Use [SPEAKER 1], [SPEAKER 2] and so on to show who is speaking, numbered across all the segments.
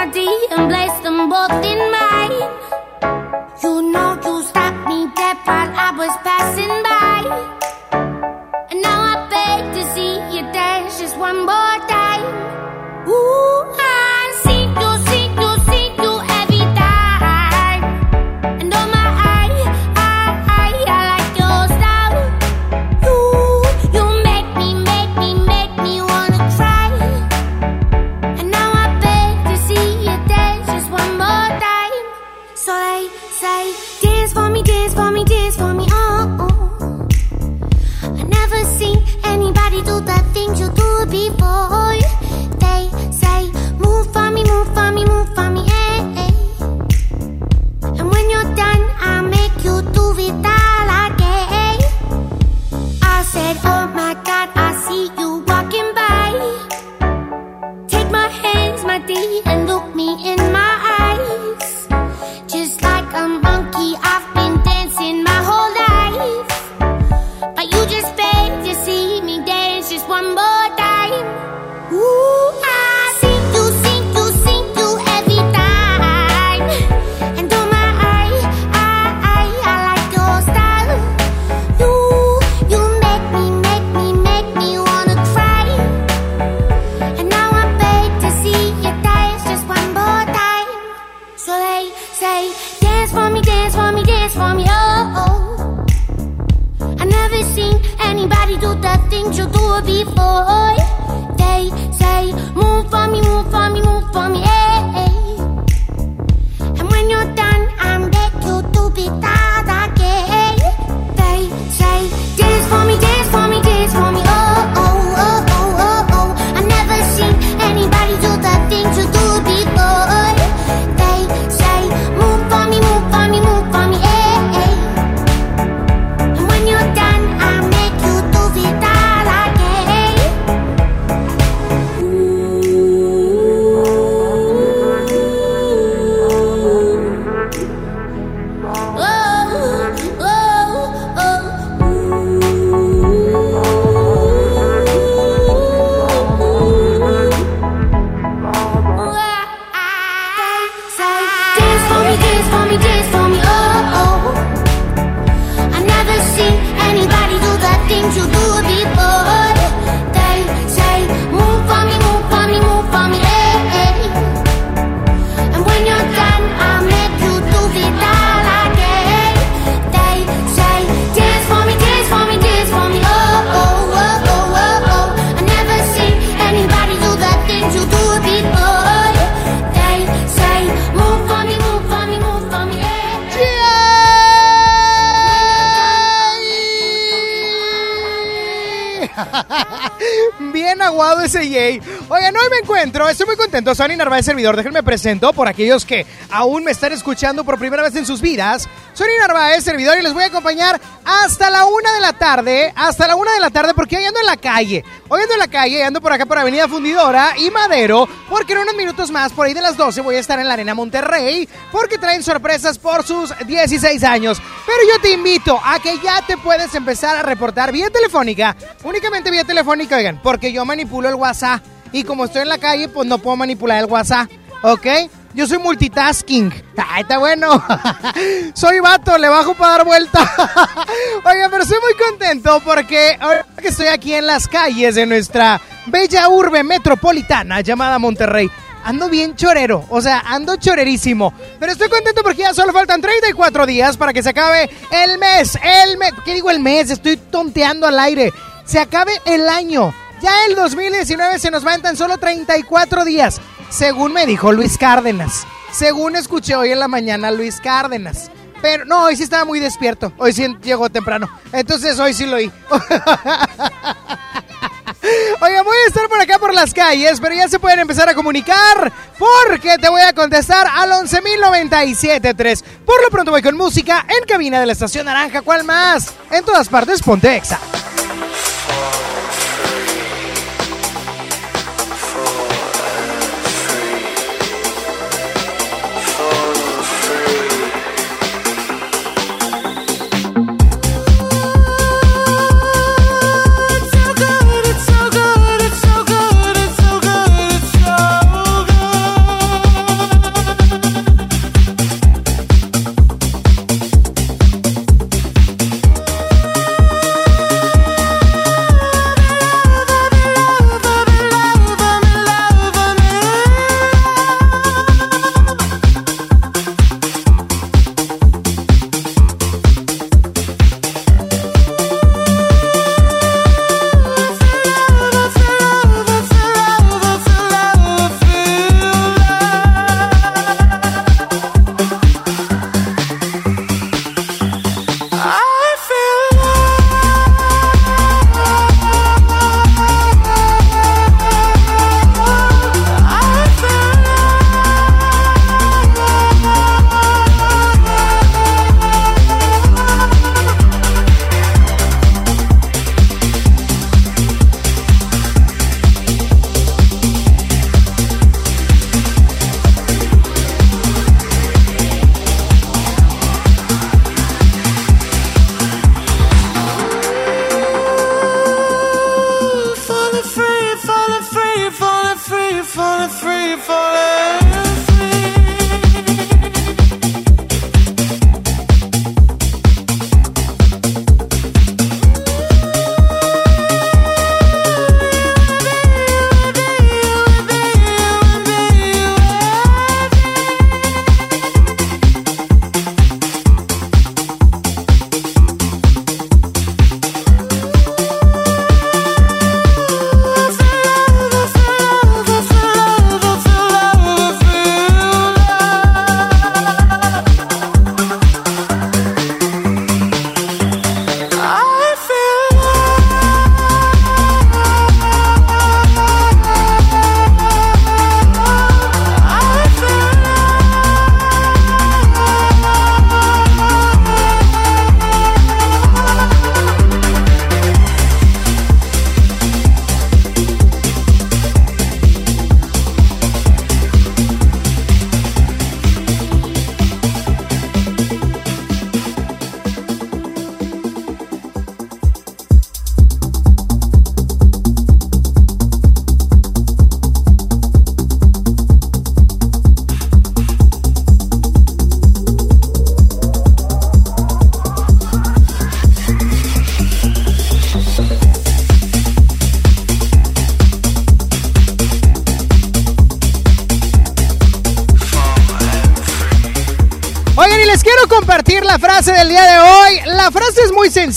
[SPEAKER 1] my dear, and place them both in mine. You know you stopped me dead while I was passing by. And now I beg to see you dance just one more
[SPEAKER 2] Yay! Oigan, hoy me encuentro, estoy muy contento. Sony Narváez, servidor. Déjenme presento por aquellos que aún me están escuchando por primera vez en sus vidas. Sony Narváez, servidor, y les voy a acompañar hasta la una de la tarde. Hasta la una de la tarde, porque hoy ando en la calle. Hoy ando en la calle, ando por acá por Avenida Fundidora y Madero, porque en unos minutos más, por ahí de las 12, voy a estar en la Arena Monterrey, porque traen sorpresas por sus 16 años. Pero yo te invito a que ya te puedes empezar a reportar vía telefónica, únicamente vía telefónica, oigan, porque yo manipulo el WhatsApp y como estoy en la calle, pues no puedo manipular el WhatsApp, ¿ok? Yo soy multitasking. Ay, está bueno. soy vato, le bajo para dar vuelta. Oigan, pero estoy muy contento porque ahora que estoy aquí en las calles de nuestra bella urbe metropolitana llamada Monterrey, ando bien chorero, o sea, ando chorerísimo. Pero estoy contento porque ya solo faltan 34 días para que se acabe el mes. El mes, ¿qué digo el mes? Estoy tonteando al aire. Se acabe el año Ya el 2019 se nos va en tan solo 34 días, según me dijo Luis Cárdenas. Según escuché hoy en la mañana Luis Cárdenas. Pero no, hoy sí estaba muy despierto. Hoy sí llegó temprano. Entonces hoy sí lo oí. Oiga, voy a estar por acá por las calles, pero ya se pueden empezar a comunicar porque te voy a contestar al 11.097.3. Por lo pronto voy con música en cabina de la Estación Naranja. ¿Cuál más? En todas partes, ponte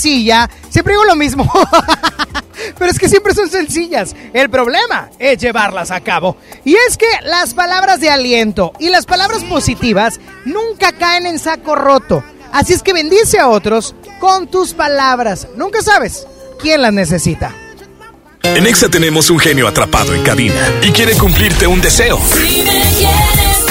[SPEAKER 2] sencilla. Siempre digo lo mismo. Pero es que siempre son sencillas. El problema es llevarlas a cabo. Y es que las palabras de aliento y las palabras positivas nunca caen en saco roto. Así es que bendice a otros con tus palabras. Nunca sabes quién las necesita.
[SPEAKER 3] En Exa tenemos un genio atrapado en cabina y quiere cumplirte un deseo. Si me quieres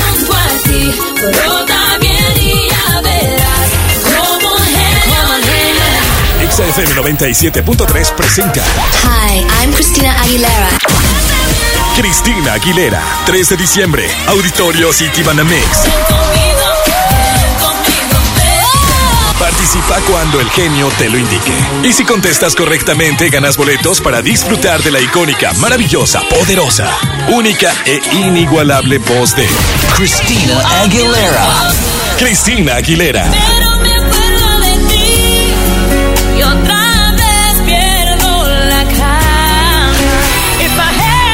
[SPEAKER 3] XFM 97.3 presenta.
[SPEAKER 4] Hi, I'm Cristina Aguilera.
[SPEAKER 3] Cristina Aguilera, 3 de diciembre, Auditorio City Banamex. Participa cuando el genio te lo indique. Y si contestas correctamente, ganas boletos para disfrutar de la icónica, maravillosa, poderosa, única e inigualable voz de
[SPEAKER 4] Cristina Aguilera.
[SPEAKER 3] Cristina Aguilera.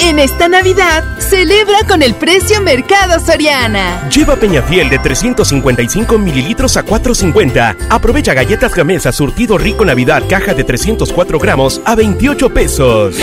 [SPEAKER 5] En esta Navidad, celebra con el precio Mercado Soriana.
[SPEAKER 6] Lleva Peñafiel de 355 mililitros a 4.50. Aprovecha galletas Gamesa surtido rico Navidad caja de 304 gramos a 28 pesos.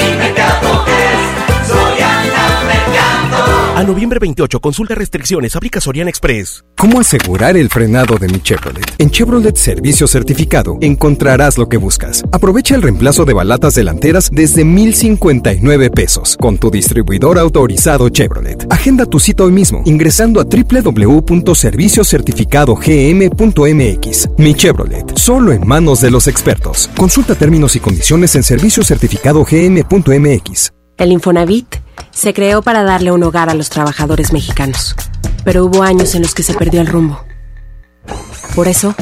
[SPEAKER 6] A noviembre 28, consulta restricciones, aplica Soriana Express.
[SPEAKER 7] ¿Cómo asegurar el frenado de mi Chevrolet? En Chevrolet Servicio Certificado encontrarás lo que buscas. Aprovecha el reemplazo de balatas delanteras desde 1,059 pesos con tu distribuidor autorizado Chevrolet. Agenda tu cita hoy mismo ingresando a www.serviciocertificadogm.mx. Mi Chevrolet, solo en manos de los expertos. Consulta términos y condiciones en serviciocertificadogm.mx.
[SPEAKER 8] El Infonavit se creó para darle un hogar a los trabajadores mexicanos, pero hubo años en los que se perdió el rumbo. Por eso,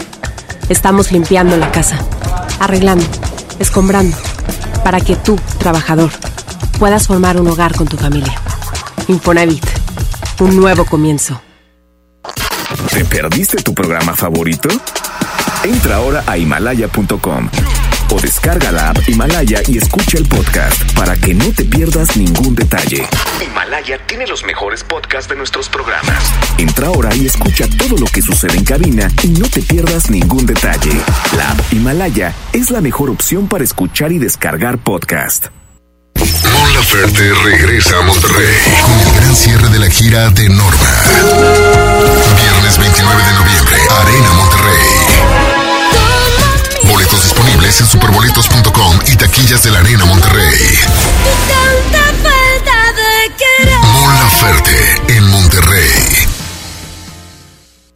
[SPEAKER 8] estamos limpiando la casa, arreglando, escombrando, para que tú, trabajador, puedas formar un hogar con tu familia. Infonavit, un nuevo comienzo.
[SPEAKER 9] ¿Te perdiste tu programa favorito? Entra ahora a himalaya.com o descarga la app Himalaya y escucha el podcast para que no te pierdas ningún detalle. Himalaya tiene los mejores podcasts de nuestros programas. Entra ahora y escucha todo lo que sucede en cabina y no te pierdas ningún detalle. La app Himalaya es la mejor opción para escuchar y descargar podcast.
[SPEAKER 10] Mon Laferte regresa a Monterrey con el gran cierre de la gira de Norma. Viernes 29 de noviembre, Arena Monterrey. Boletos en superboletos.com y taquillas de la Arena Monterrey. Mon Laferte en Monterrey.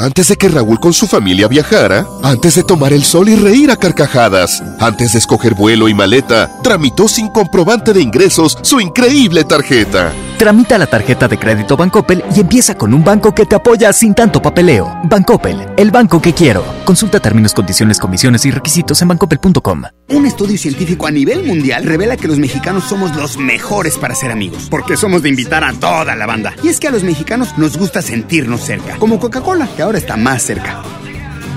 [SPEAKER 10] Antes de que Raúl con su familia viajara, antes de tomar el sol y reír a carcajadas, antes de escoger vuelo y maleta, tramitó sin comprobante de ingresos su increíble tarjeta.
[SPEAKER 11] Tramita la tarjeta de crédito Bancoppel y empieza con un banco que te apoya sin tanto papeleo. Bancoppel, el banco que quiero. Consulta términos, condiciones, comisiones y requisitos en bancoppel.com.
[SPEAKER 12] Un estudio científico a nivel mundial revela que los mexicanos somos los mejores para ser amigos, porque somos de invitar a toda la banda. Y es que a los mexicanos nos gusta sentirnos cerca, como Coca-Cola, que ahora está más cerca.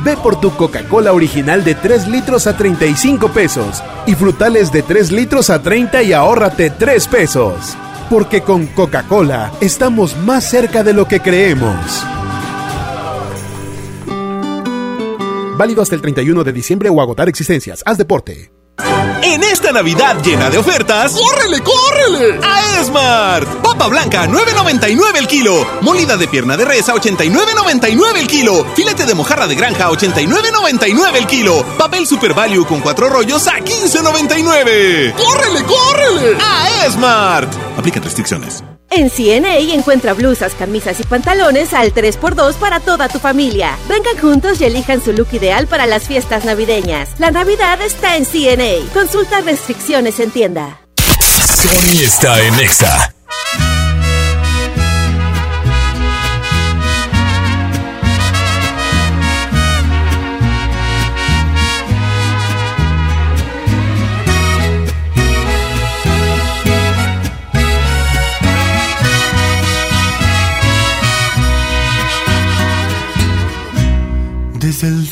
[SPEAKER 13] Ve por tu Coca-Cola original de 3 litros a 35 pesos y frutales de 3 litros a 30 y ahórrate 3 pesos. Porque con Coca-Cola estamos más cerca de lo que creemos. Válido hasta el 31 de diciembre o agotar existencias. Haz deporte.
[SPEAKER 14] En esta Navidad llena de ofertas,
[SPEAKER 10] ¡córrele, córrele!
[SPEAKER 14] A Esmart. Papa blanca, 9.99 el kilo. Molida de pierna de res a 89.99 el kilo. Filete de mojarra de granja a 89.99 el kilo. Papel Super Value con cuatro rollos a 15.99.
[SPEAKER 10] ¡Córrele, córrele!
[SPEAKER 14] A Esmart. Aplica restricciones.
[SPEAKER 15] En CNA encuentra blusas, camisas y pantalones al 3x2 para toda tu familia. Vengan juntos y elijan su look ideal para las fiestas navideñas. La Navidad está en CNA. Consulta restricciones en tienda.
[SPEAKER 14] Sony está en Exa.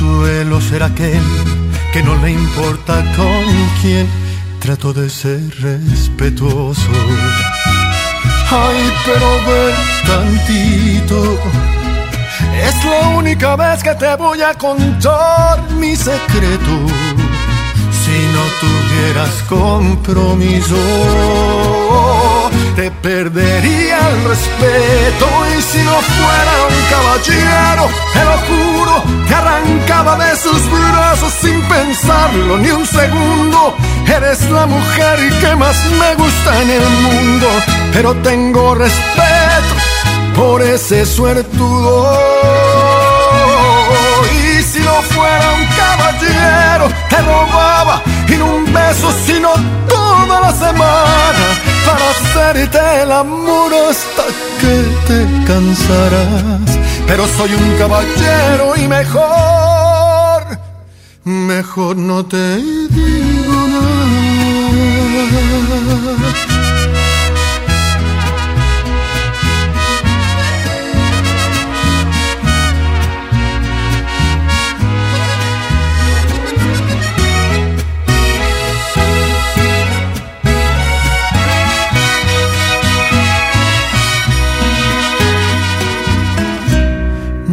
[SPEAKER 16] y no suelo ser aquel que no le importa con quién trato de ser respetuoso. Ay, pero ven tantito. Es la única vez que te voy a contar mi secreto. Si no tuvieras compromiso, te perdería el respeto. Y si no fuera un caballero, te lo juro, te arrancaba de sus brazos sin pensarlo ni un segundo. Eres la mujer que más me gusta en el mundo, pero tengo respeto por ese suertudo. Y si no fuera un caballero, te robaba y no un beso, sino toda la semana para hacerte el amor hasta que te cansarás. Pero soy un caballero y mejor, mejor no te digo nada.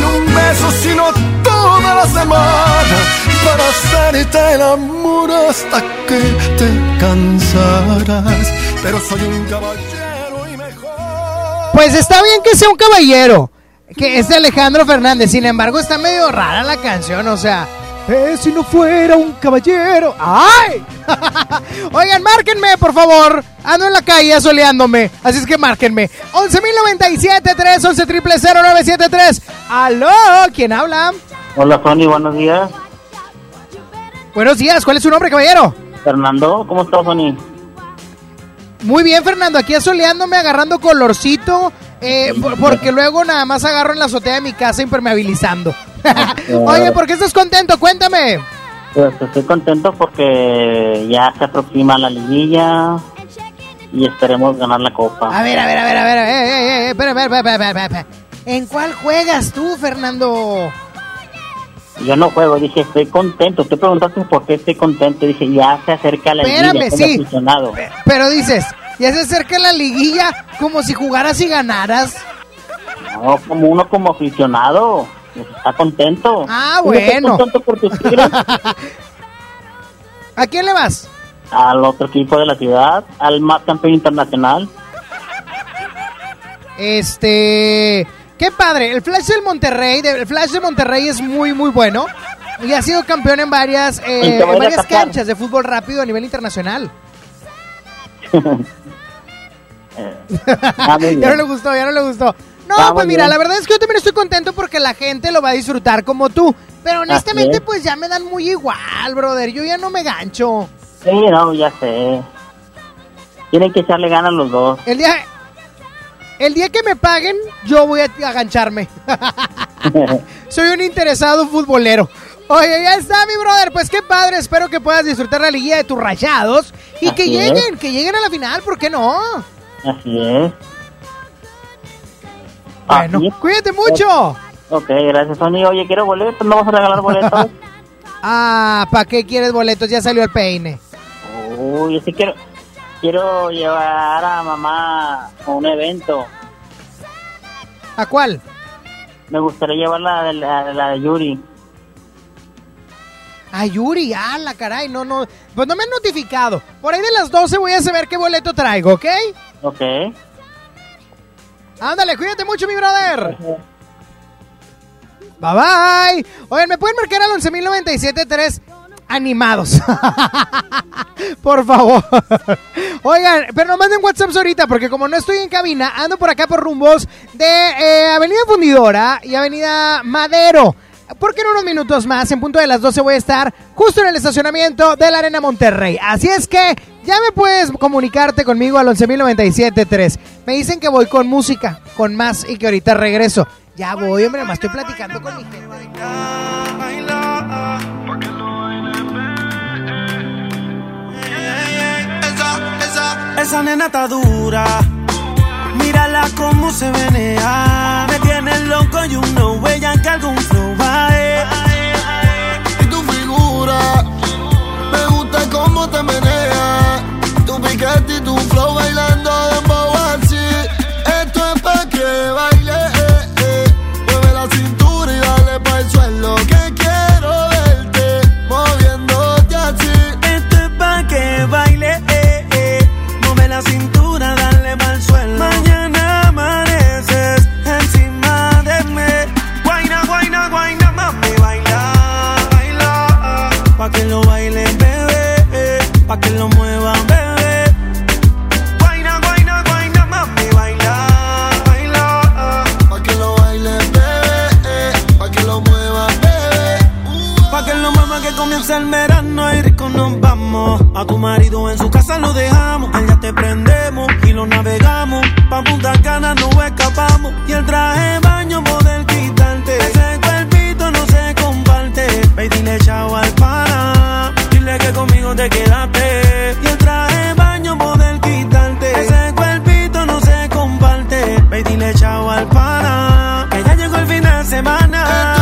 [SPEAKER 16] no un beso, sino toda la semana para hacerte el amor hasta que te cansarás. Pero soy un caballero y mejor.
[SPEAKER 2] Pues está bien que sea un caballero, que es de Alejandro Fernández. Sin embargo, está medio rara la canción, o sea. Eh, si no fuera un caballero. ¡Ay! Oigan, márquenme, por favor. Ando en la calle soleándome. Así es que márquenme. 11.097 3 11 0973 ¿Aló? ¿Quién habla?
[SPEAKER 17] Hola, Sony, buenos días.
[SPEAKER 2] Buenos días. ¿Cuál es su nombre, caballero?
[SPEAKER 17] Fernando, ¿cómo estás, Sony?
[SPEAKER 2] Muy bien, Fernando. Aquí asoleándome, agarrando colorcito. Eh, por- porque luego nada más agarro en la azotea de mi casa impermeabilizando. Oye, ¿por qué estás contento? Cuéntame.
[SPEAKER 17] Pues estoy contento porque ya se aproxima la liguilla y esperemos ganar la copa.
[SPEAKER 2] A ver, a ver, a ver, a ver. Eh, eh, eh, espera, espera, espera, espera. ¿En cuál juegas tú, Fernando?
[SPEAKER 17] Yo no juego, dije, estoy contento. Tú preguntaste por qué estoy contento. Dije, ya se acerca la
[SPEAKER 2] Espérame,
[SPEAKER 17] liguilla.
[SPEAKER 2] sí.
[SPEAKER 17] estoy aficionado.
[SPEAKER 2] Pero dices, ya se acerca la liguilla como si jugaras y ganaras.
[SPEAKER 17] No, como uno como aficionado. está contento.
[SPEAKER 2] Ah, bueno.
[SPEAKER 17] contento por tus tigres.
[SPEAKER 2] ¿A quién le vas?
[SPEAKER 17] al otro equipo de la ciudad, al más campeón internacional.
[SPEAKER 2] Este, qué padre. El Flash del Monterrey, el Flash de Monterrey es muy, muy bueno. Y ha sido campeón en varias, eh,
[SPEAKER 17] ¿En
[SPEAKER 2] varias canchas de fútbol rápido a nivel internacional. Ya no le gustó, ya no le gustó. No, pues mira,
[SPEAKER 17] bien.
[SPEAKER 2] la verdad es que yo también estoy contento porque la gente lo va a disfrutar como tú. Pero honestamente,
[SPEAKER 17] es.
[SPEAKER 2] pues ya me dan muy igual, brother. Yo ya no me gancho.
[SPEAKER 17] Sí, no, ya sé. Tienen que echarle ganas los dos.
[SPEAKER 2] El día, el día que me paguen, yo voy a agancharme. Soy un interesado futbolero. Oye, ya está, mi brother. Pues qué padre. Espero que puedas disfrutar la liguilla de tus rayados. Y que
[SPEAKER 17] es.
[SPEAKER 2] lleguen, que lleguen a la final. ¿Por qué no?
[SPEAKER 17] Así es.
[SPEAKER 2] Bueno,
[SPEAKER 17] Así es.
[SPEAKER 2] cuídate mucho.
[SPEAKER 17] Ok, gracias, Sony. Oye, quiero boletos, ¿no vamos a regalar boletos?
[SPEAKER 2] Ah, ¿para qué quieres boletos? Ya salió el peine.
[SPEAKER 17] Uy, sí quiero, quiero llevar a mamá a un evento.
[SPEAKER 2] ¿A cuál?
[SPEAKER 17] Me gustaría llevarla a la, a la de Yuri.
[SPEAKER 2] A Yuri, la caray, no, no. Pues no me han notificado. Por ahí de las 12 voy a saber qué boleto traigo, ¿ok?
[SPEAKER 17] Ok.
[SPEAKER 2] Ándale, cuídate mucho, mi brother. Bye bye. Oigan, ¿me pueden marcar al 11.097.3 animados? por favor. Oigan, pero no manden WhatsApp ahorita porque como no estoy en cabina, ando por acá por rumbos de eh, Avenida Fundidora y Avenida Madero. Porque en unos minutos más, en punto de las 12, voy a estar justo en el estacionamiento de la Arena Monterrey. Así es que ya me puedes comunicarte conmigo al 11.097.3. Me dicen que voy con música, con más y que ahorita regreso. Ya voy, hombre, más estoy platicando con mi gente.
[SPEAKER 18] Esa nena está dura. Mírala se menea. Me tiene loco y uno huella que algún flow va
[SPEAKER 19] Y tu figura, me gusta cómo te menea. Pa' que
[SPEAKER 18] lo muevan, bebé. Guaina, guaina, guaina, mami, baila, baila.
[SPEAKER 19] Pa' que lo bailen, bebé, pa' que lo muevan, bebé.
[SPEAKER 18] Pa' que lo muevan que comienza el verano y rico nos vamos. A tu marido en su casa lo dejamos. Allá te prendemos y lo navegamos. Pa' Punta Cana no escapamos. Y el traje baño poder quitarte. Ese cuerpito no se comparte. Ve dile chao al pana. Dile que conmigo te quedaste. Y el traje baño poder quitarte. Ese cuerpito no se comparte. Ve dile chao al pana. Que ya llegó el fin de semana.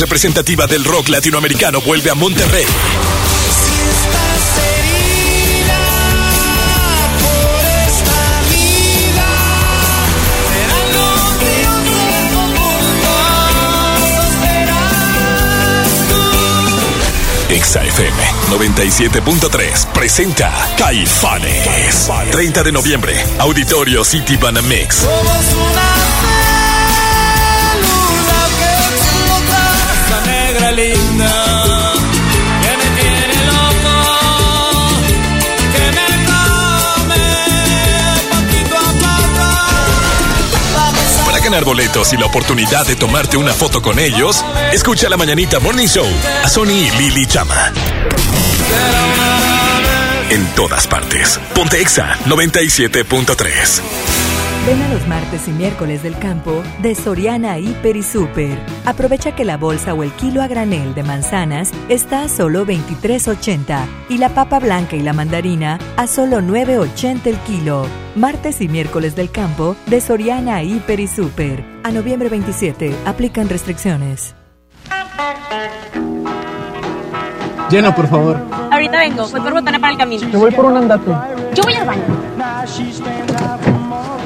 [SPEAKER 20] Representativa del rock latinoamericano vuelve a Monterrey. Exa FM 97.3 presenta Caifanes. 30 de noviembre, Auditorio City Banamex.
[SPEAKER 3] Boletos y la oportunidad de tomarte una foto con ellos, escucha la Mañanita Morning Show a Sony y Lili Chama. En todas partes. Ponte Exa 97.3.
[SPEAKER 21] Ven a los martes y miércoles del campo de Soriana Hiper y Super. Aprovecha que la bolsa o el kilo a granel de manzanas está a solo 23.80 y la papa blanca y la mandarina a solo 9.80 el kilo. Martes y miércoles del campo de Soriana Hiper y Super. A noviembre 27 aplican restricciones.
[SPEAKER 22] Lleno, por favor.
[SPEAKER 23] Ahorita vengo, voy por botana para el camino.
[SPEAKER 22] Yo voy por un andate.
[SPEAKER 23] Yo voy al baño.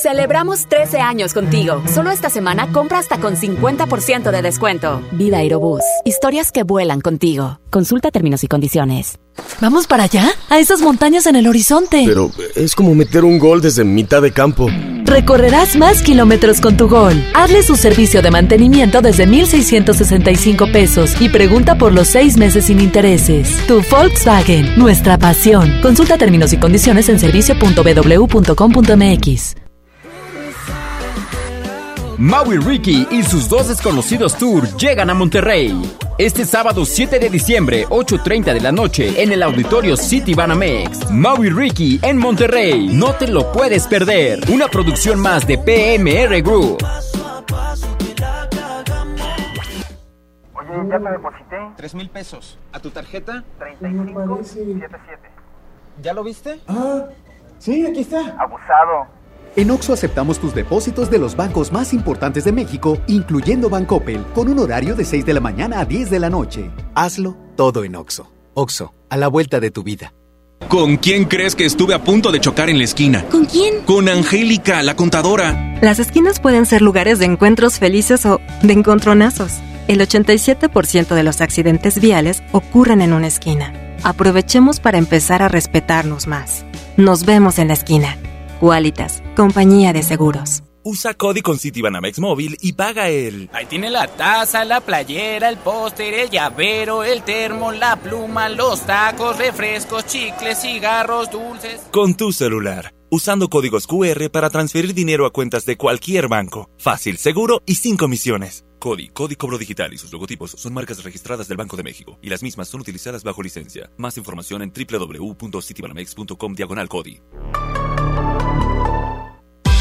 [SPEAKER 24] Celebramos 13 años contigo. Solo esta semana compra hasta con 50% de descuento. Vida Aerobús. Historias que vuelan contigo. Consulta términos y condiciones.
[SPEAKER 25] ¿Vamos para allá? A esas montañas en el horizonte.
[SPEAKER 26] Pero es como meter un gol desde mitad de campo.
[SPEAKER 25] Recorrerás más kilómetros con tu gol. Hazle su servicio de mantenimiento desde 1,665 pesos y pregunta por los seis meses sin intereses. Tu Volkswagen, nuestra pasión. Consulta términos y condiciones en servicio.bw.com.mx.
[SPEAKER 27] Maui Ricky y sus dos desconocidos tour llegan a Monterrey. Este sábado 7 de diciembre, 8.30 de la noche, en el auditorio City Banamex. Maui Ricky en Monterrey. No te lo puedes perder. Una producción más de PMR Group.
[SPEAKER 28] Oye, ya te deposité. Tres mil pesos. ¿A tu tarjeta? 3577. ¿Ya lo viste?
[SPEAKER 29] Ah, sí, aquí está.
[SPEAKER 28] Abusado.
[SPEAKER 30] En Oxo aceptamos tus depósitos de los bancos más importantes de México, incluyendo Bancoppel, con un horario de 6 de la mañana a 10 de la noche.
[SPEAKER 31] Hazlo todo en Oxo. Oxo, a la vuelta de tu vida.
[SPEAKER 14] ¿Con quién crees que estuve a punto de chocar en la esquina?
[SPEAKER 25] ¿Con quién?
[SPEAKER 14] Con Angélica, la contadora.
[SPEAKER 25] Las esquinas pueden ser lugares de encuentros felices o de encontronazos. El 87% de los accidentes viales ocurren en una esquina. Aprovechemos para empezar a respetarnos más. Nos vemos en la esquina. Qualitas, compañía de seguros.
[SPEAKER 32] Usa Cody con Citibanamex móvil y paga el.
[SPEAKER 33] Ahí tiene la taza, la playera, el póster, el llavero, el termo, la pluma, los tacos, refrescos, chicles, cigarros, dulces.
[SPEAKER 32] Con tu celular. Usando códigos QR para transferir dinero a cuentas de cualquier banco. Fácil, seguro y sin comisiones.
[SPEAKER 34] CODI, Código Cobro Digital y sus logotipos son marcas registradas del Banco de México y las mismas son utilizadas bajo licencia. Más información en www.citibanamex.com diagonal CODI.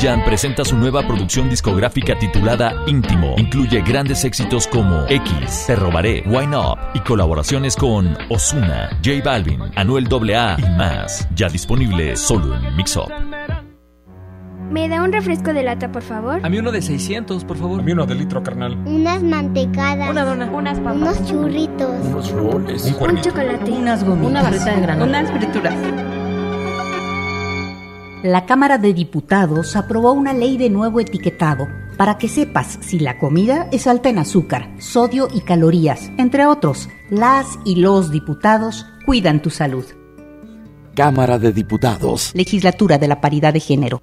[SPEAKER 35] Jam presenta su nueva producción discográfica titulada Íntimo. Incluye grandes éxitos como X, Te Robaré, Why Not y colaboraciones con Osuna, J Balvin, Anuel AA y más. Ya disponible solo en Mix Up.
[SPEAKER 1] ¿Me da un refresco de lata, por favor?
[SPEAKER 36] A mí uno de 600, por favor.
[SPEAKER 37] A mí uno de litro, carnal.
[SPEAKER 1] Unas mantecadas.
[SPEAKER 36] Una dona.
[SPEAKER 1] Unas papas. Unos churritos.
[SPEAKER 37] Unos roles.
[SPEAKER 1] Un, un chocolate.
[SPEAKER 25] Unas gomitas.
[SPEAKER 36] Una barrita de granola.
[SPEAKER 1] Unas frituras.
[SPEAKER 38] La Cámara de Diputados aprobó una ley de nuevo etiquetado para que sepas si la comida es alta en azúcar, sodio y calorías. Entre otros, las y los diputados cuidan tu salud.
[SPEAKER 39] Cámara de Diputados.
[SPEAKER 38] Legislatura de la Paridad de Género.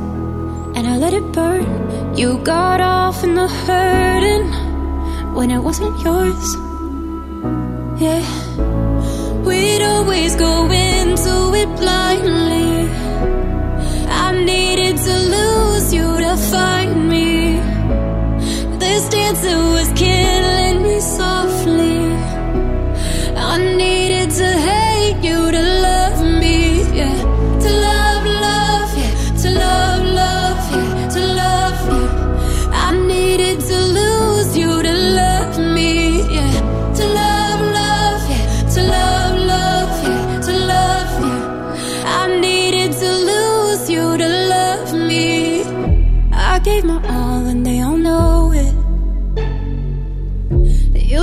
[SPEAKER 4] and I let it burn. You got off in the hurting when it wasn't yours. Yeah, we'd always go into it blindly. I needed to lose you to find me. This dancer was killing me softly.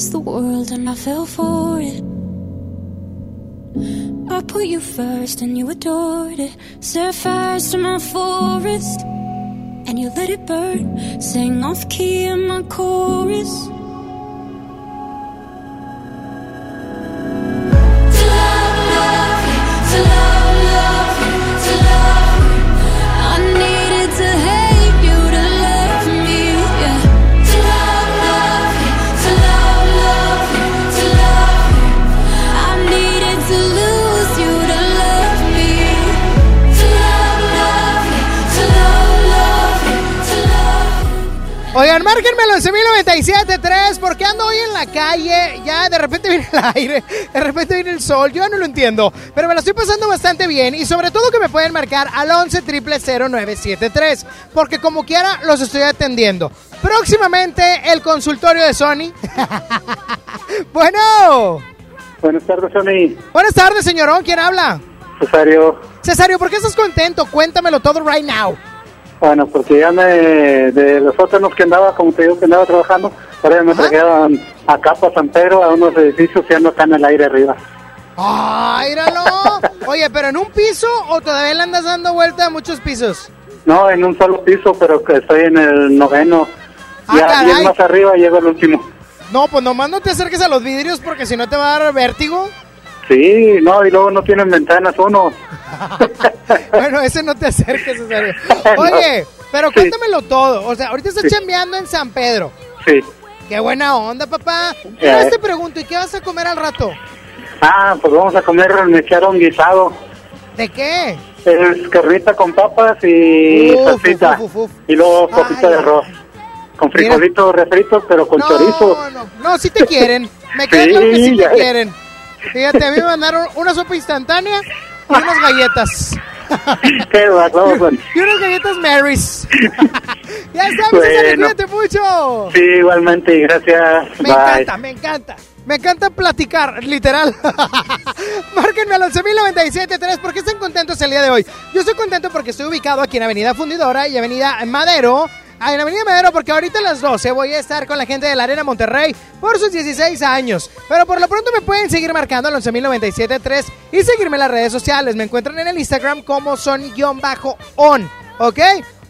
[SPEAKER 4] Promised the world and I fell for it. I put you first and you adored it. Set fires to my forest and you let it burn. Sang off key in my chorus.
[SPEAKER 2] Oigan, márquenme los 11.097.3 porque ando hoy en la calle, ya de repente viene el aire, de repente viene el sol, yo no lo entiendo, pero me lo estoy pasando bastante bien y sobre todo que me pueden marcar al 11 0973 porque como quiera los estoy atendiendo. Próximamente el consultorio de Sony. bueno.
[SPEAKER 40] Buenas tardes, Sony.
[SPEAKER 2] Buenas tardes, señorón, ¿quién habla?
[SPEAKER 40] Cesario.
[SPEAKER 2] Cesario, ¿por qué estás contento? Cuéntamelo todo right now.
[SPEAKER 40] Bueno, porque ya me, de los sótanos que andaba, como te digo que andaba trabajando, ahora ya me trajeron acá para San Pedro, a unos edificios que ando acá en el aire arriba.
[SPEAKER 2] ¡Ay! Oye, ¿pero en un piso o todavía le andas dando vuelta a muchos pisos?
[SPEAKER 40] No, en un solo piso, pero que estoy en el noveno.
[SPEAKER 2] Ah,
[SPEAKER 40] ya, bien más arriba llego el último.
[SPEAKER 2] No, pues nomás no te acerques a los vidrios porque si no te va a dar vértigo.
[SPEAKER 40] Sí, no, y luego no tienen ventanas uno.
[SPEAKER 2] bueno, ese no te acerques, Cesario. Oye, pero cuéntamelo todo. O sea, ahorita estás
[SPEAKER 40] Sí.
[SPEAKER 2] chambeando en San Pedro.
[SPEAKER 40] Sí.
[SPEAKER 2] Qué buena onda, papá.
[SPEAKER 40] Eh.
[SPEAKER 2] ahora te pregunto, ¿y qué vas a comer al rato?
[SPEAKER 40] Ah, pues vamos a comer, me echaron guisado.
[SPEAKER 2] ¿De qué?
[SPEAKER 40] Es carnita con papas y
[SPEAKER 2] Uf,
[SPEAKER 40] salsita.
[SPEAKER 2] uf, uf, uf.
[SPEAKER 40] Y luego sopita
[SPEAKER 2] Ay,
[SPEAKER 40] de arroz. Con frijolitos refritos, pero con
[SPEAKER 2] no,
[SPEAKER 40] chorizo.
[SPEAKER 2] No, no, sí te quieren. Me queda
[SPEAKER 40] Sí,
[SPEAKER 2] claro que sí te
[SPEAKER 40] ya.
[SPEAKER 2] quieren. Fíjate, a mí me mandaron una sopa instantánea y unas galletas.
[SPEAKER 40] Qué.
[SPEAKER 2] Y unas galletas Marys. ya está,
[SPEAKER 40] Bueno.
[SPEAKER 2] Cuídate mucho.
[SPEAKER 40] Sí, igualmente, gracias.
[SPEAKER 2] Me
[SPEAKER 40] Bye.
[SPEAKER 2] encanta, me encanta. Me encanta platicar, literal. Márquenme al 11.097.3. ¿Por qué están contentos el día de hoy? Yo estoy contento porque estoy ubicado aquí en Avenida Fundidora y Avenida Madero. En Avenida Madero porque ahorita a las 12 voy a estar con la gente de la Arena Monterrey por sus 16 años. Pero por lo pronto me pueden seguir marcando al 11.097.3 y seguirme en las redes sociales. Me encuentran en el Instagram como son-on. ¿Ok?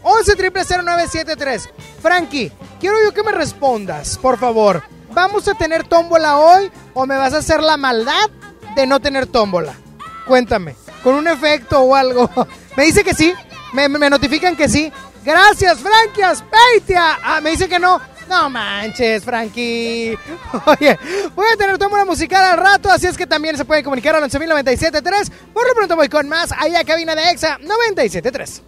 [SPEAKER 2] 11 0973 Frankie, quiero yo que me respondas, por favor. ¿Vamos a tener tómbola hoy o me vas a hacer la maldad de no tener tómbola? Cuéntame, con un efecto o algo. Me dice que sí, me, me notifican que sí. Gracias, Frankie Aspeitia. Ah, me dice que no. No manches, Frankie. Oye, voy a tener tómbola musical al rato, así es que también se puede comunicar al 11.097.3. Por lo pronto voy con más allá cabina de EXA 97.3.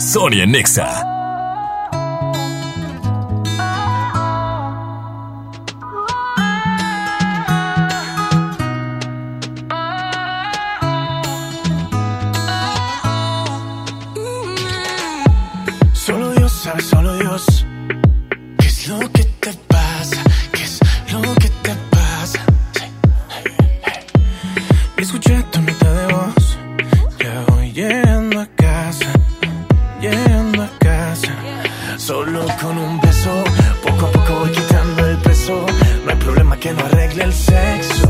[SPEAKER 20] Sonia Nexa.
[SPEAKER 18] solo Dios. ¿Qué es lo que te pasa? ¿Qué es lo que
[SPEAKER 41] te pasa? Escuché tu nota de voz. Ya voy llegando a casa. Llegando a casa.
[SPEAKER 18] Solo con un beso. Poco a poco voy quitando el peso. No hay problema que no arregle el sexo.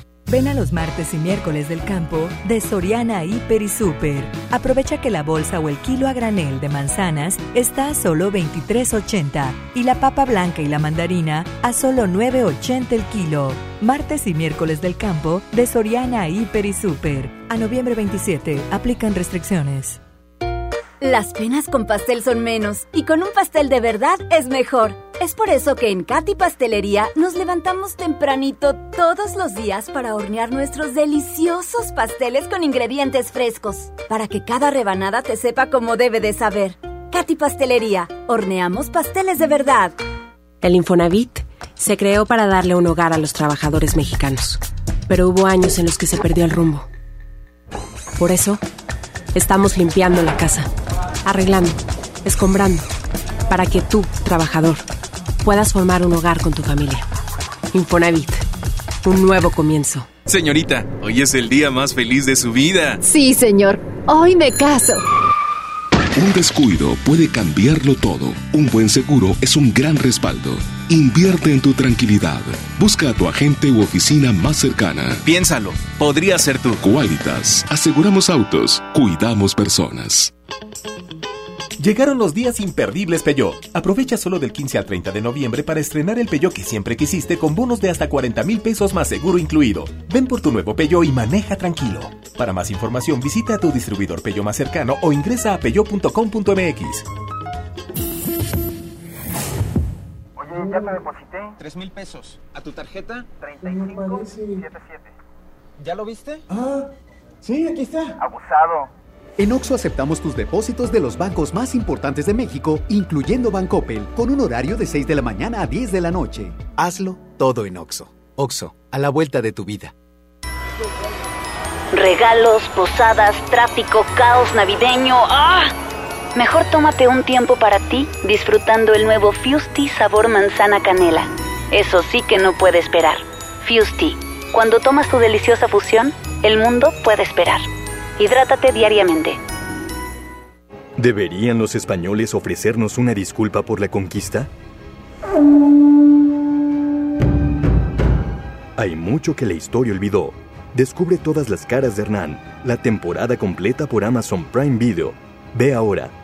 [SPEAKER 21] Ven a los martes y miércoles del campo de Soriana Hiper y Super. Aprovecha que la bolsa o el kilo a granel de manzanas está a solo 23.80 y la papa blanca y la mandarina a solo 9.80 el kilo. Martes y miércoles del campo de Soriana Hiper y Super. A noviembre 27 aplican restricciones.
[SPEAKER 24] Las penas con pastel son menos y con un pastel de verdad es mejor. Es por eso que en Katy Pastelería nos levantamos tempranito todos los días para hornear nuestros deliciosos pasteles con ingredientes frescos, para que cada rebanada te sepa como debe de saber. Katy Pastelería, horneamos pasteles de verdad.
[SPEAKER 8] El Infonavit se creó para darle un hogar a los trabajadores mexicanos, pero hubo años en los que se perdió el rumbo. Por eso, estamos limpiando la casa, arreglando, escombrando, para que tú, trabajador, puedas formar un hogar con tu familia. Infonavit, un nuevo comienzo.
[SPEAKER 42] Señorita, hoy es el día más feliz de su vida.
[SPEAKER 24] Sí, señor. Hoy me caso.
[SPEAKER 20] Un descuido puede cambiarlo todo. Un buen seguro es un gran respaldo. Invierte en tu tranquilidad. Busca a tu agente u oficina más cercana.
[SPEAKER 42] Piénsalo, podría ser tú.
[SPEAKER 20] Qualitas. Aseguramos autos. Cuidamos personas.
[SPEAKER 43] Llegaron los días imperdibles Peugeot. Aprovecha solo del 15 al 30 de noviembre para estrenar el Peugeot que siempre quisiste con bonos de hasta 40 mil pesos más seguro incluido. Ven por tu nuevo Peugeot y maneja tranquilo. Para más información visita a tu distribuidor Peugeot más cercano o ingresa a peugeot.com.mx.
[SPEAKER 44] ya te deposité.
[SPEAKER 45] Tres mil pesos. ¿A tu tarjeta?
[SPEAKER 44] 3577.
[SPEAKER 45] ¿Ya lo viste?
[SPEAKER 44] Ah,
[SPEAKER 45] sí, aquí está.
[SPEAKER 44] Abusado.
[SPEAKER 30] En Oxo aceptamos tus depósitos de los bancos más importantes de México, incluyendo Bancoppel, con un horario de 6 de la mañana a 10 de la noche.
[SPEAKER 46] Hazlo todo en Oxo. Oxo, a la vuelta de tu vida.
[SPEAKER 47] Regalos, posadas, tráfico, caos navideño. ¡Ah! Mejor tómate un tiempo para ti disfrutando el nuevo Fusti sabor manzana canela. Eso sí que no puede esperar. Fusti, cuando tomas tu deliciosa fusión, el mundo puede esperar. Hidrátate diariamente.
[SPEAKER 48] ¿Deberían los españoles ofrecernos una disculpa por la conquista? Hay mucho que la historia olvidó. Descubre todas las caras de Hernán, la temporada completa por Amazon Prime Video. Ve ahora.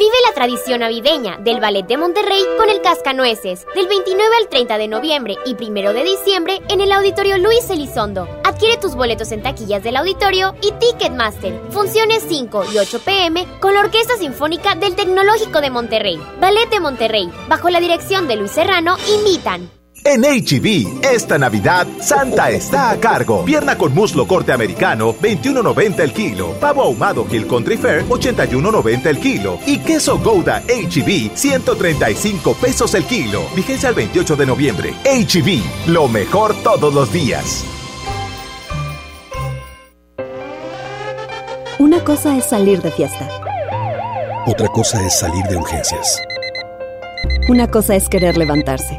[SPEAKER 49] Vive la tradición navideña del Ballet de Monterrey con el Cascanueces, del 29 al 30 de noviembre y 1 de diciembre en el Auditorio Luis Elizondo. Adquiere tus boletos en taquillas del auditorio y Ticketmaster. Funciones 5 y 8 pm con la Orquesta Sinfónica del Tecnológico de Monterrey. Ballet de Monterrey, bajo la dirección de Luis Serrano, invitan.
[SPEAKER 43] En HB, esta Navidad, Santa está a cargo. Pierna con muslo corte americano, 21.90 el kilo. Pavo ahumado Hill Country Fair, 81.90 el kilo. Y queso Gouda HB, 135 pesos el kilo. Vigencia el 28 de noviembre. HB, lo mejor todos los días.
[SPEAKER 24] Una cosa es salir de fiesta.
[SPEAKER 50] Otra cosa es salir de urgencias.
[SPEAKER 24] Una cosa es querer levantarse.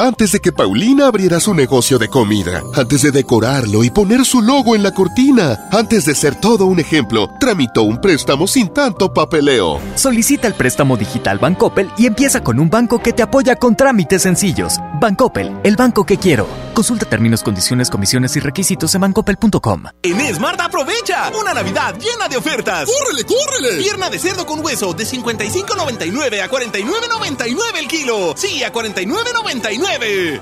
[SPEAKER 51] Antes de que Paulina abriera su negocio de comida, antes de decorarlo y poner su logo en la cortina, antes de ser todo un ejemplo, tramitó un préstamo sin tanto papeleo.
[SPEAKER 52] Solicita el préstamo digital Bancoppel y empieza con un banco que te apoya con trámites sencillos. Bancoppel, el banco que quiero. Consulta términos, condiciones, comisiones y requisitos en bancoppel.com.
[SPEAKER 14] En Smart aprovecha una Navidad llena de ofertas.
[SPEAKER 53] ¡Córrele, córrele!
[SPEAKER 14] Pierna de cerdo con hueso de 55.99 a 49.99 el kilo. Sí, a 49.99.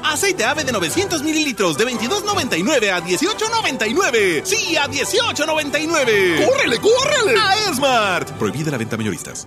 [SPEAKER 14] Aceite ave de 900 mililitros de 22.99 a 18.99. Sí, a 18.99.
[SPEAKER 53] ¡Córrele, córrele!
[SPEAKER 14] A Smart. Prohibida la venta mayoristas.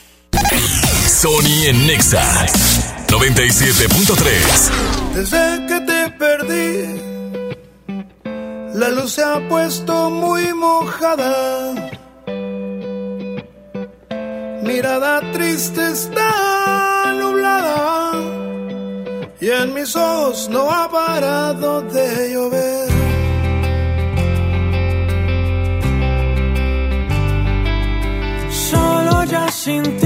[SPEAKER 20] Sony en Nexa 97.3.
[SPEAKER 16] Desde que te perdí, la luz se ha puesto muy mojada. Mirada triste está nublada y en mis ojos no ha parado de llover. Solo ya sin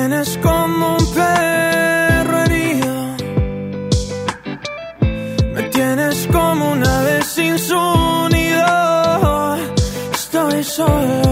[SPEAKER 16] me tienes como un perro herido. Me tienes como una vez sin su nido. Estoy solo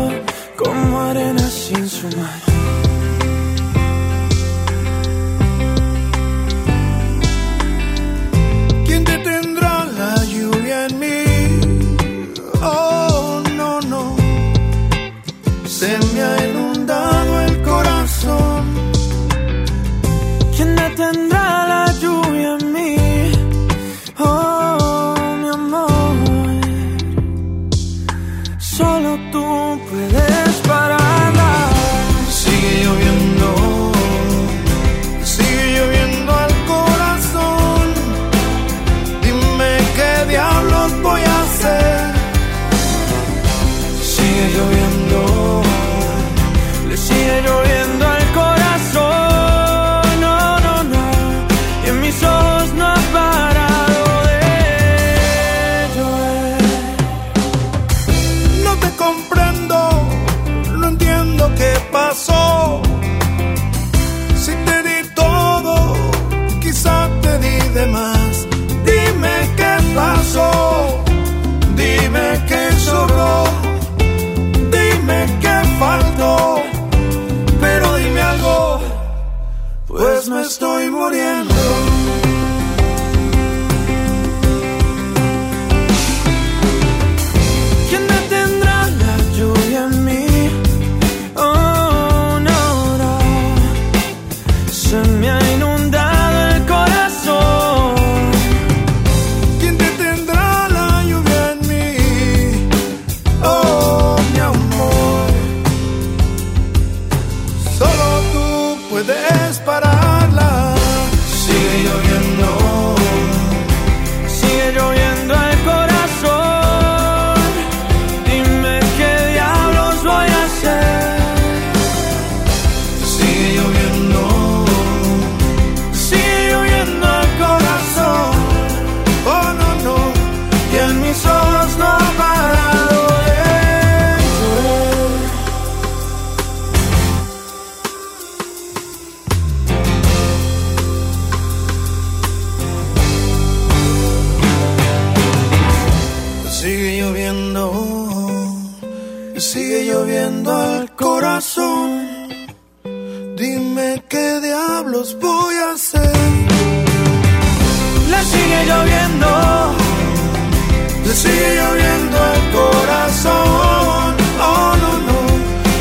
[SPEAKER 16] le sigue oliendo el corazón. Oh no, no,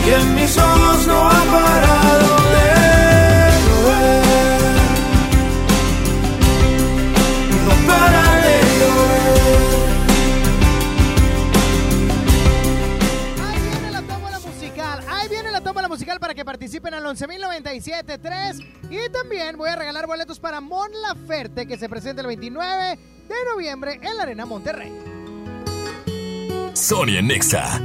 [SPEAKER 16] y en mis ojos no ha parado de llover. No para de llover. Ahí viene la tómbola
[SPEAKER 2] musical, ahí viene la tómbola musical para que participen al 11.097.3. Y también voy a regalar boletos para Mon Laferte que se presenta el 29 de noviembre en la Arena Monterrey.
[SPEAKER 20] Sonia Nexa.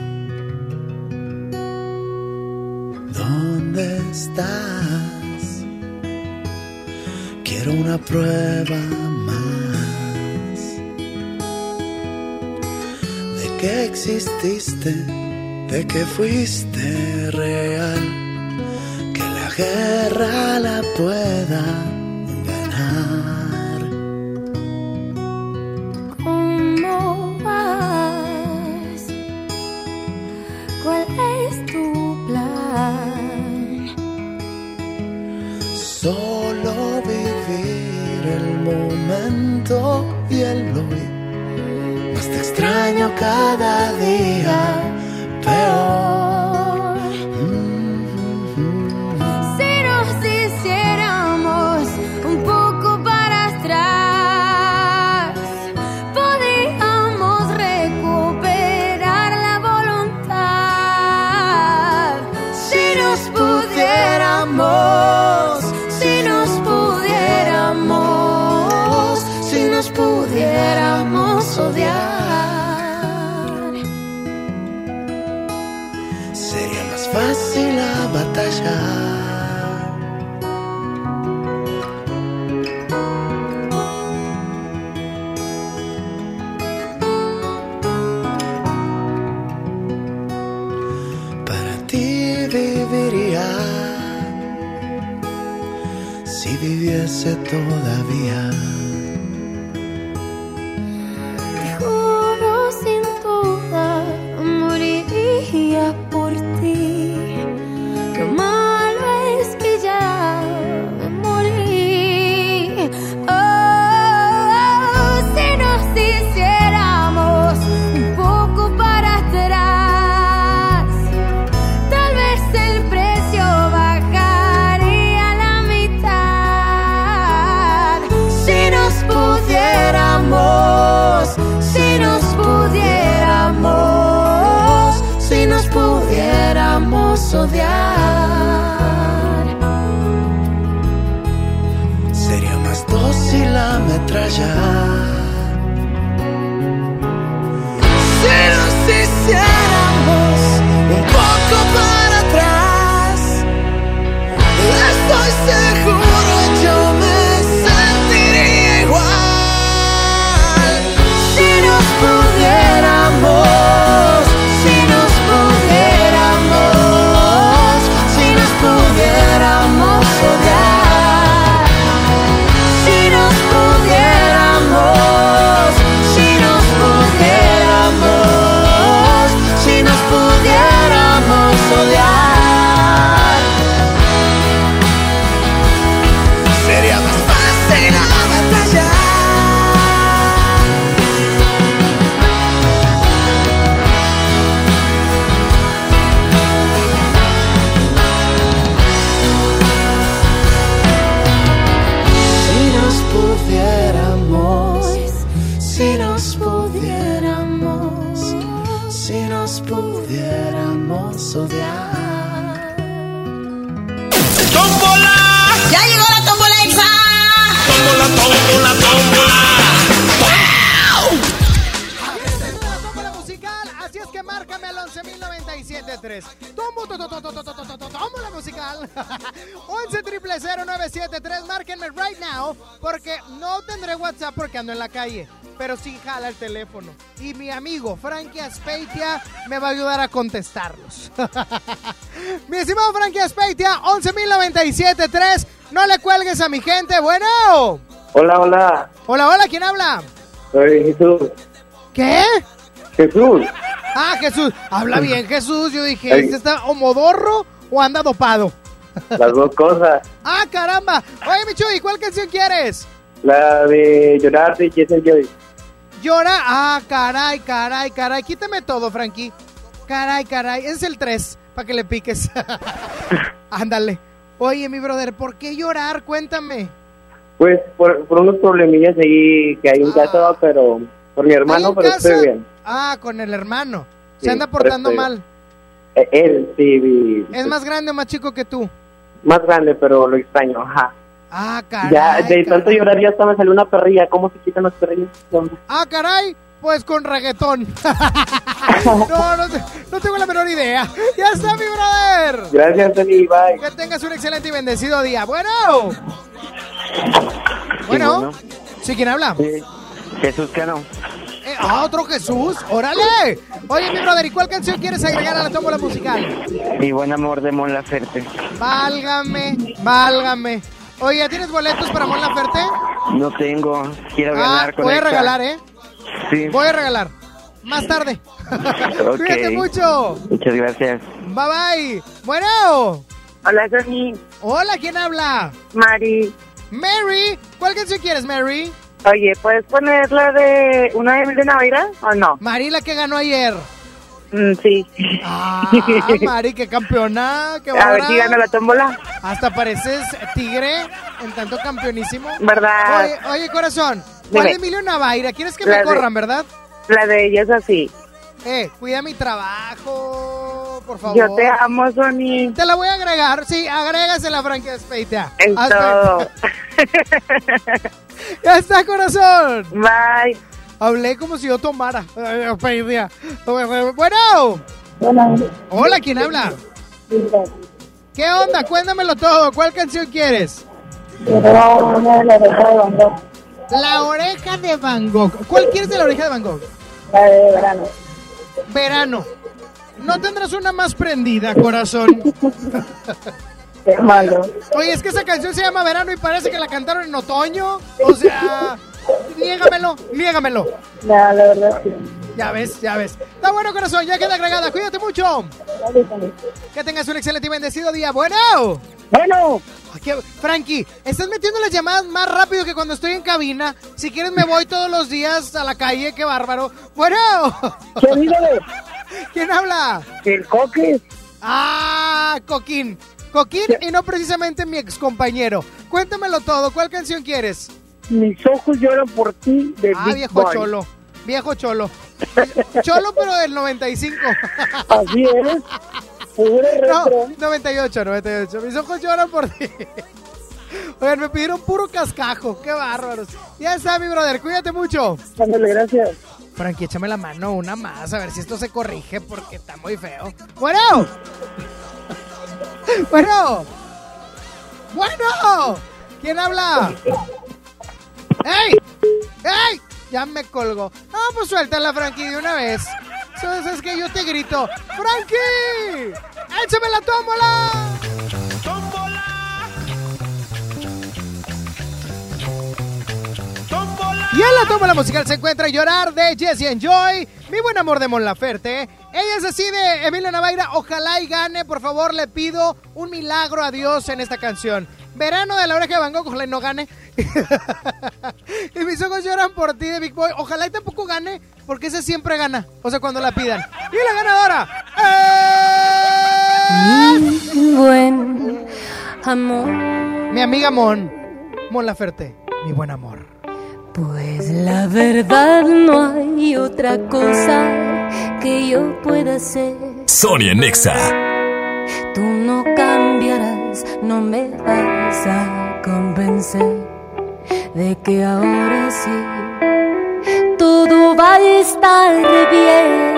[SPEAKER 4] ¿Dónde estás? Quiero una prueba más de que exististe, de que fuiste real, que la guerra la pueda Solo vivir el momento y el hoy. Más te extraño cada día peor. todavía.
[SPEAKER 2] Teléfono. Y mi amigo Frankie Aspeitia me va a ayudar a contestarlos. mi estimado Frankie Aspeitia, 11.097.3, no le cuelgues a mi gente, bueno.
[SPEAKER 54] Hola, hola.
[SPEAKER 2] Hola, hola, ¿quién habla?
[SPEAKER 54] Soy Jesús.
[SPEAKER 2] ¿Qué?
[SPEAKER 54] Jesús.
[SPEAKER 2] Ah, Jesús. Habla bien, Jesús. Yo dije. ¿este está o modorro o anda dopado?
[SPEAKER 54] Las dos cosas.
[SPEAKER 2] Ah, caramba. Oye, Michu, ¿y cuál canción quieres?
[SPEAKER 54] La de llorar de Jason Joy.
[SPEAKER 2] Llora. Ah, caray, caray, caray. Quítame todo, Frankie. Caray, caray. Es el 3, para que le piques. Ándale. Oye, mi brother, ¿por qué llorar? Cuéntame.
[SPEAKER 54] Pues por, por unos problemillas ahí que hay en casa, pero por mi hermano,
[SPEAKER 2] ¿Ahí en
[SPEAKER 54] pero estoy bien.
[SPEAKER 2] Ah, con el hermano. Se anda portando mal.
[SPEAKER 54] Eh, Él sí,
[SPEAKER 2] ¿Es más grande o más chico que tú?
[SPEAKER 54] más grande, pero lo extraño. Ajá.
[SPEAKER 2] Ah, caray.
[SPEAKER 54] ya, de tanto
[SPEAKER 2] caray.
[SPEAKER 54] llorar ya hasta me salió una perrilla. ¿Cómo se quitan las perrillas?
[SPEAKER 2] Ah, caray, pues con reggaetón. no, no, no tengo la menor idea. Ya está, mi brother.
[SPEAKER 54] Gracias, Dani. Bye.
[SPEAKER 2] Que tengas un excelente y bendecido día. Bueno. Bueno. ¿Sí quién habla?
[SPEAKER 54] Jesús Cano.
[SPEAKER 2] Eh, ah, otro Jesús. Órale. Oye, mi brother, ¿y cuál canción quieres agregar a la tómbola musical?
[SPEAKER 54] Mi buen amor de Mon Laferte.
[SPEAKER 2] Válgame, válgame. Oye, ¿tienes boletos para Mon Laferte?
[SPEAKER 54] No tengo. Quiero
[SPEAKER 2] Ah,
[SPEAKER 54] ganar con
[SPEAKER 2] voy a
[SPEAKER 54] esta.
[SPEAKER 2] regalar, ¿eh?
[SPEAKER 54] Sí.
[SPEAKER 2] Voy a regalar. Más tarde.
[SPEAKER 54] Ok.
[SPEAKER 2] Cuídate mucho.
[SPEAKER 54] Muchas gracias.
[SPEAKER 2] Bye bye. Bueno.
[SPEAKER 54] Hola, Dani.
[SPEAKER 2] Hola, ¿quién habla?
[SPEAKER 54] Mari.
[SPEAKER 2] Mary. ¿Cuál canción quieres, Mary?
[SPEAKER 54] Oye, ¿puedes poner la de una de Emil Navidad o no?
[SPEAKER 2] Mari, la que ganó ayer.
[SPEAKER 54] Sí.
[SPEAKER 2] Ah, Mari, qué campeona. Qué
[SPEAKER 54] A ver si gana la tómbola.
[SPEAKER 2] Hasta pareces tigre en tanto campeonísimo.
[SPEAKER 54] ¿Verdad?
[SPEAKER 2] Oye, oye, corazón. ¿Cuál
[SPEAKER 54] Dime.
[SPEAKER 2] de Emilio Navaira? ¿Quieres que
[SPEAKER 54] La
[SPEAKER 2] me
[SPEAKER 54] de-
[SPEAKER 2] corran, verdad?
[SPEAKER 54] La de ella es así.
[SPEAKER 2] Eh, cuida mi trabajo, por favor.
[SPEAKER 54] Yo te amo, Sony.
[SPEAKER 2] Te la voy a agregar. Sí, agrégasela, Frankie Speitea.
[SPEAKER 54] En
[SPEAKER 2] Hazme-
[SPEAKER 54] todo.
[SPEAKER 2] ya está, corazón.
[SPEAKER 54] Bye.
[SPEAKER 2] Hablé como si yo tomara. Bueno. Hola, ¿quién habla? ¿Qué onda? Cuéntamelo todo. ¿Cuál canción quieres? La oreja de Van Gogh. ¿Cuál quieres de la oreja de Van Gogh?
[SPEAKER 54] La de verano.
[SPEAKER 2] Verano. ¿No tendrás una más prendida, corazón?
[SPEAKER 54] Qué malo.
[SPEAKER 2] Oye, es que esa canción se llama Verano y parece que la cantaron en otoño. O sea, niégamelo, niégamelo.
[SPEAKER 54] La, la verdad sí.
[SPEAKER 2] Ya ves, ya ves. Está bueno, corazón, ya queda agregada. Cuídate mucho. Que tengas un excelente y bendecido día. Bueno.
[SPEAKER 54] Bueno.
[SPEAKER 2] Frankie, estás metiendo las llamadas más rápido que cuando estoy en cabina. Si quieres me voy todos los días a la calle, qué bárbaro. Bueno. ¿Quién habla?
[SPEAKER 54] El Coque.
[SPEAKER 2] Ah, Coquín. Coquín y no precisamente mi ex compañero. Cuéntamelo todo. ¿Cuál canción quieres?
[SPEAKER 54] Mis ojos lloran por ti de
[SPEAKER 2] Ah,
[SPEAKER 54] Big
[SPEAKER 2] viejo
[SPEAKER 54] Boy.
[SPEAKER 2] cholo. Viejo cholo. Cholo, pero del 95.
[SPEAKER 54] Así es.
[SPEAKER 2] No,
[SPEAKER 54] retro.
[SPEAKER 2] 98, 98. Mis ojos lloran por ti. Oigan, me pidieron puro cascajo. Qué bárbaros. Ya está, mi brother. Cuídate mucho.
[SPEAKER 54] Ándale, gracias.
[SPEAKER 2] Frankie, échame la mano una más. A ver si esto se corrige porque está muy feo. Bueno. Bueno. Bueno. ¿Quién habla? ¡Ey! ¡Ey! Ya me colgó. No, pues suéltala, Frankie, de una vez. Eso es que yo te grito. ¡Frankie! ¡Échame la tómbola! Y en la tómbola musical se encuentra Llorar de Jesse and Joy, Mi buen amor de Mon Laferte. Ella es así de Emilia Navaira. Ojalá y gane, por favor, le pido un milagro a Dios en esta canción. Verano de la oreja de Van Gogh, ojalá y no gane. y mis ojos lloran por ti de Big Boy. Ojalá y tampoco gane, porque ese siempre gana. O sea, cuando la pidan. Y la ganadora.
[SPEAKER 4] Mi buen amor.
[SPEAKER 2] Mi amiga Mon. Mon Laferte, mi buen amor.
[SPEAKER 55] Pues la verdad no hay otra cosa que yo pueda hacer.
[SPEAKER 10] Sonia Nexa.
[SPEAKER 55] Tú no cambiarás, no me vas a convencer de que ahora sí todo va a estar bien.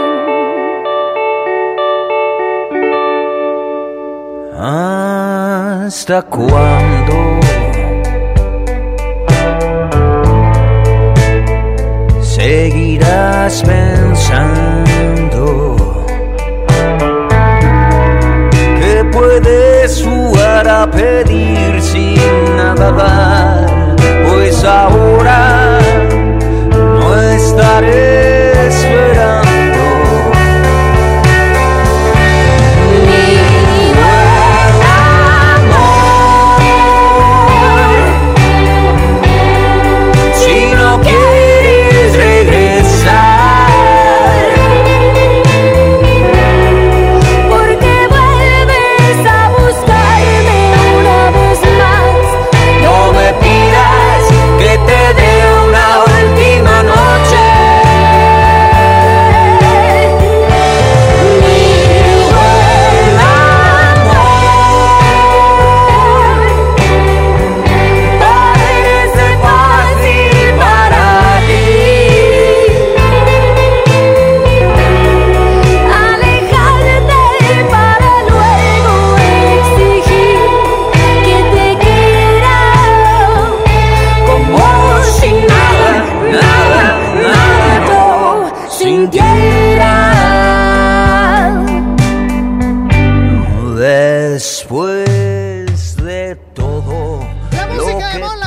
[SPEAKER 4] ¿Hasta cuándo? Seguirás pensando puedes jugar a pedir sin nada dar, pues ahora no estaré esperando.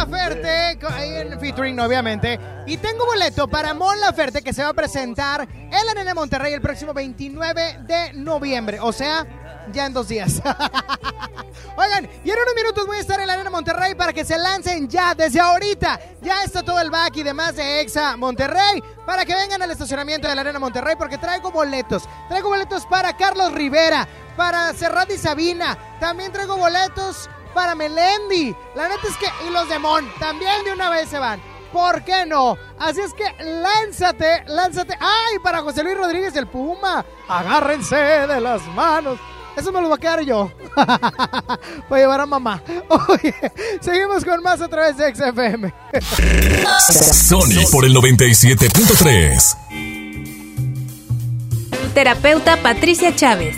[SPEAKER 2] Laferte, ahí en featuring obviamente. Y tengo boleto para Mon Laferte que se va a presentar en la Arena Monterrey el próximo 29 de noviembre. O sea, ya en dos días. Oigan, y en unos minutos voy a estar en la Arena Monterrey para que se lancen ya, desde ahorita. Ya está todo el back y demás de Exa Monterrey para que vengan al estacionamiento de la Arena Monterrey porque traigo boletos. Traigo boletos para Carlos Rivera, para Serrat y Sabina. También traigo boletos para Melendi. La neta es que, y los de Mon, también de una vez se van. ¿Por qué no? Así es que lánzate, lánzate. ¡Ay! Para José Luis Rodríguez el Puma. Agárrense de las manos. Eso me lo va a quedar yo. Voy a llevar a mamá. Oye, seguimos con más a través de XFM.
[SPEAKER 10] Sony por el 97.3.
[SPEAKER 56] Terapeuta Patricia Chávez.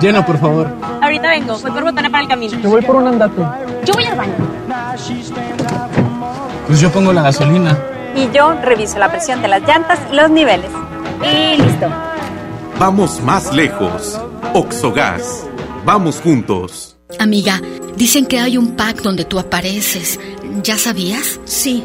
[SPEAKER 22] Llena, por favor.
[SPEAKER 56] Ahorita vengo, voy por botana para el camino.
[SPEAKER 22] Yo voy por un andate.
[SPEAKER 56] Yo voy al baño.
[SPEAKER 22] Pues yo pongo la gasolina.
[SPEAKER 56] Y yo reviso la presión de las llantas y los niveles. Y listo.
[SPEAKER 43] Vamos más lejos. Oxogas. Vamos juntos.
[SPEAKER 57] Amiga, dicen que hay un pack donde tú apareces. ¿Ya sabías?
[SPEAKER 58] Sí,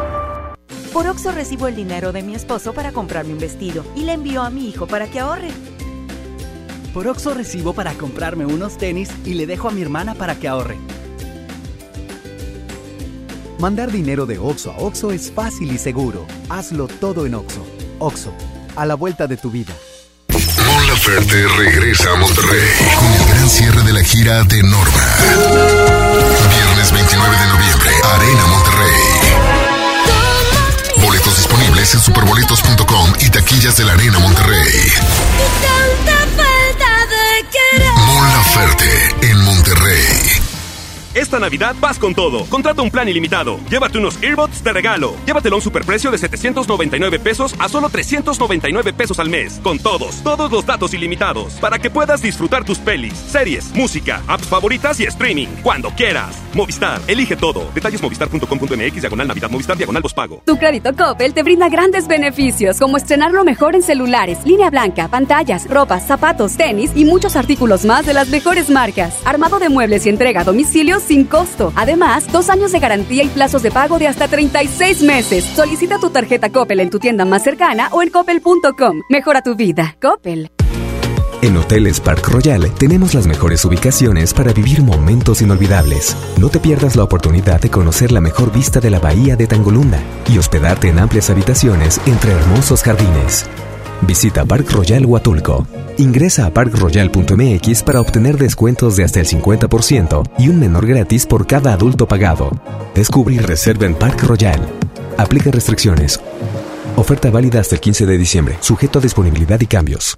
[SPEAKER 21] Por Oxo recibo el dinero de mi esposo para comprarme un vestido y le envío a mi hijo para que ahorre.
[SPEAKER 59] Por Oxo recibo para comprarme unos tenis y le dejo a mi hermana para que ahorre.
[SPEAKER 30] Mandar dinero de Oxo a Oxo es fácil y seguro. Hazlo todo en Oxo. Oxo, a la vuelta de tu vida.
[SPEAKER 10] Mon Laferte regresa a Monterrey con el gran cierre de la gira de Norma. Viernes 29 de noviembre, Arena Monterrey.
[SPEAKER 20] En superboletos.com y taquillas de la Arena Monterrey. Mon Laferte en Monterrey.
[SPEAKER 6] Esta Navidad vas con todo. Contrata un plan ilimitado. Llévate unos earbuds de regalo. Llévatelo a un superprecio de 799 pesos a solo 399 pesos al mes. Con todos, todos los datos ilimitados. Para que puedas disfrutar tus pelis, series, música, apps favoritas y streaming. Cuando quieras. Movistar, elige todo. Detalles movistar.com.mx, diagonal Navidad, Movistar, diagonal pago.
[SPEAKER 24] Tu crédito Coppel te brinda grandes beneficios, como estrenar lo mejor en celulares, línea blanca, pantallas, ropas, zapatos, tenis y muchos artículos más de las mejores marcas. Armado de muebles y entrega a sin costo. Además, dos años de garantía y plazos de pago de hasta 36 meses. Solicita tu tarjeta Coppel en tu tienda más cercana o en coppel.com. Mejora tu vida. Coppel.
[SPEAKER 30] En Hoteles Park Royal tenemos las mejores ubicaciones para vivir momentos inolvidables. No te pierdas la oportunidad de conocer la mejor vista de la bahía de Tangolunda y hospedarte en amplias habitaciones entre hermosos jardines. Visita Park Royal Huatulco. Ingresa a parkroyal.mx para obtener descuentos de hasta el 50% y un menor gratis por cada adulto pagado. Descubre y reserva en Park Royal. Aplica restricciones. Oferta válida hasta el 15 de diciembre, sujeto a disponibilidad y cambios.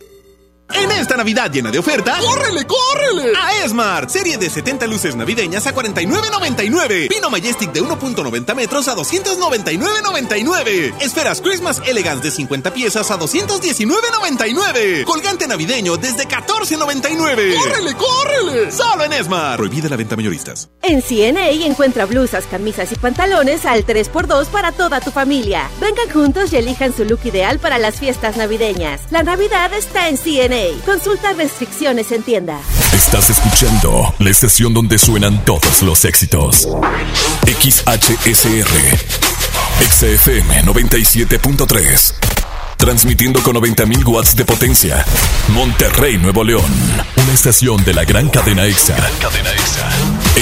[SPEAKER 14] En esta Navidad llena de ofertas,
[SPEAKER 53] ¡córrele, córrele!
[SPEAKER 14] A Esmart, serie de 70 luces navideñas a 49.99. Pino Majestic de 1.90 metros a 299.99. Esferas Christmas Elegance de 50 piezas a 219.99. Colgante navideño desde 14.99.
[SPEAKER 53] ¡Córrele, córrele!
[SPEAKER 14] Solo en Esmart. Prohibida la venta mayoristas.
[SPEAKER 60] En CNA encuentra blusas, camisas y pantalones al 3x2 para toda tu familia. Vengan juntos y elijan su look ideal para las fiestas navideñas. La Navidad está en CNA. Consulta restricciones en tienda.
[SPEAKER 20] Estás escuchando la estación donde suenan todos los éxitos. XHSR. XFM 97.3. Transmitiendo con 90.000 watts de potencia. Monterrey, Nuevo León. Una estación de la gran cadena EXA. cadena EXA.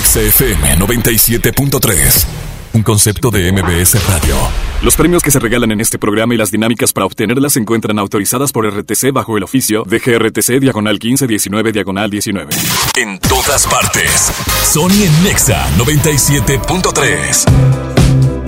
[SPEAKER 20] XFM 97.3. Un concepto de MBS Radio.
[SPEAKER 3] Los premios que se regalan en este programa y las dinámicas para obtenerlas se encuentran autorizadas por RTC bajo el oficio de GRTC Diagonal 1519 Diagonal 19.
[SPEAKER 20] En todas partes. Sony en Nexa 97.3.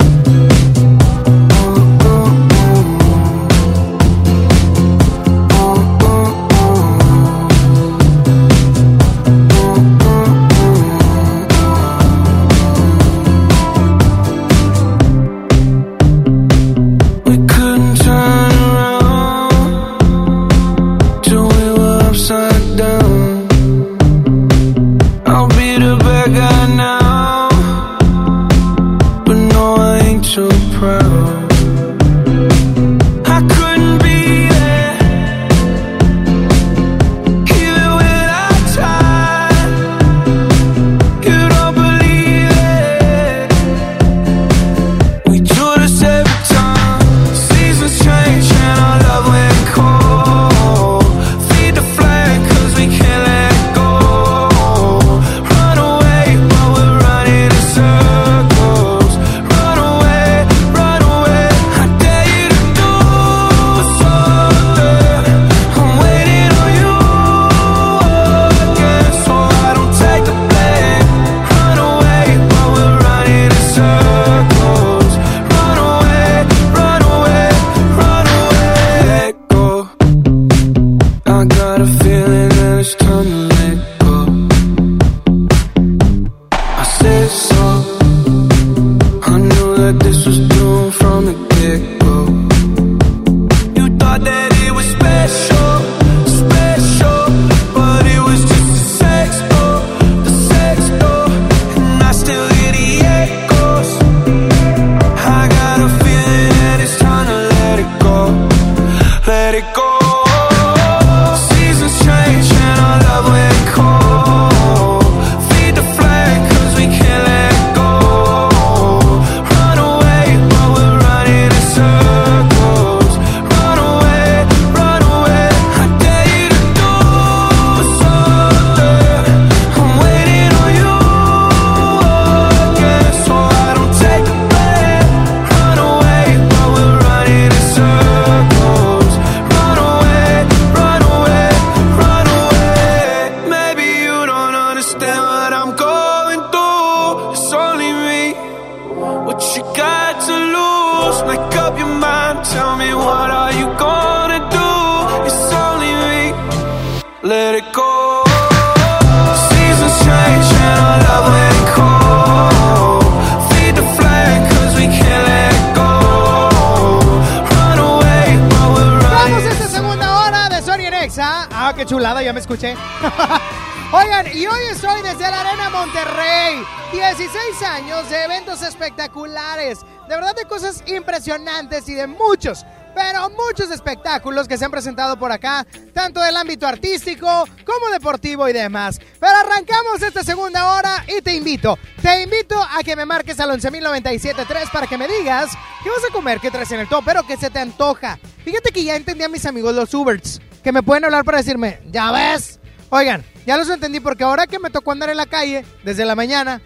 [SPEAKER 2] espectáculos que se han presentado por acá, tanto del ámbito artístico como deportivo y demás. Pero arrancamos esta segunda hora y te invito, te invito a que me marques al 11.097.3 para que me digas qué vas a comer, qué traes en el top, pero qué se te antoja. Fíjate que ya entendí a mis amigos los Uberts, que me pueden hablar para decirme, ya ves. Oigan, ya los entendí porque ahora que me tocó andar en la calle desde la mañana,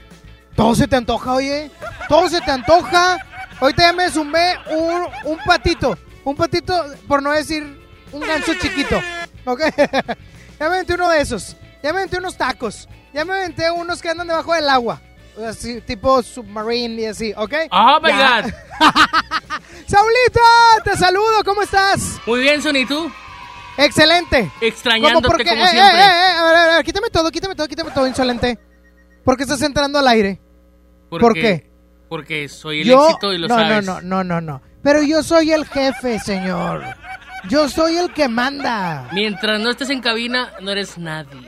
[SPEAKER 2] todo se te antoja, oye. Todo se te antoja. Ahorita ya me zumbé un, un patito. Un patito, por no decir un ganso chiquito. ¿Ok? ya me aventé uno de esos. Ya me aventé unos tacos. Ya me aventé unos que andan debajo del agua. Así, tipo submarine y así, ¿ok?
[SPEAKER 61] Oh my
[SPEAKER 2] Ya.
[SPEAKER 61] God.
[SPEAKER 2] Saulita, te saludo, ¿cómo estás?
[SPEAKER 61] Muy bien, Son, ¿y tú?
[SPEAKER 2] Excelente.
[SPEAKER 61] Extrañándote
[SPEAKER 2] ¿Cómo? ¿Por qué?
[SPEAKER 61] como
[SPEAKER 2] Eh,
[SPEAKER 61] siempre.
[SPEAKER 2] eh, eh, a ver, a ver, quítame todo, quítame todo, quítame todo, insolente. ¿Por qué estás entrando al aire? ¿Por
[SPEAKER 61] Porque-
[SPEAKER 2] qué?
[SPEAKER 61] Porque soy el
[SPEAKER 2] Yo-
[SPEAKER 61] éxito y lo
[SPEAKER 2] no,
[SPEAKER 61] sabes.
[SPEAKER 2] No, no, no, no, no. Pero yo soy el jefe, señor. Yo soy el que manda.
[SPEAKER 61] Mientras no estés en cabina, no eres nadie.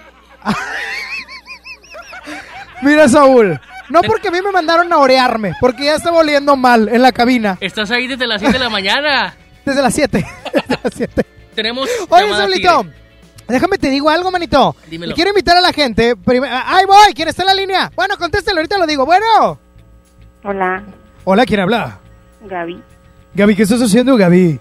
[SPEAKER 2] Mira, Saúl. No porque a mí me mandaron a orearme, porque ya estaba oliendo mal en la cabina.
[SPEAKER 61] Estás ahí desde las 7 de la mañana.
[SPEAKER 2] Desde las 7. Desde las 7.
[SPEAKER 61] Tenemos.
[SPEAKER 2] Oye, Saulito, déjame te digo algo, manito.
[SPEAKER 61] Dímelo.
[SPEAKER 2] Y Quiero invitar a la gente. prim- ¡Ahí voy! ¿Quién está en la línea? Bueno, contéstelo, ahorita lo digo. Bueno.
[SPEAKER 62] Hola,
[SPEAKER 2] Hola, ¿quién habla?
[SPEAKER 62] Gaby,
[SPEAKER 2] Gaby, ¿qué estás haciendo, Gaby?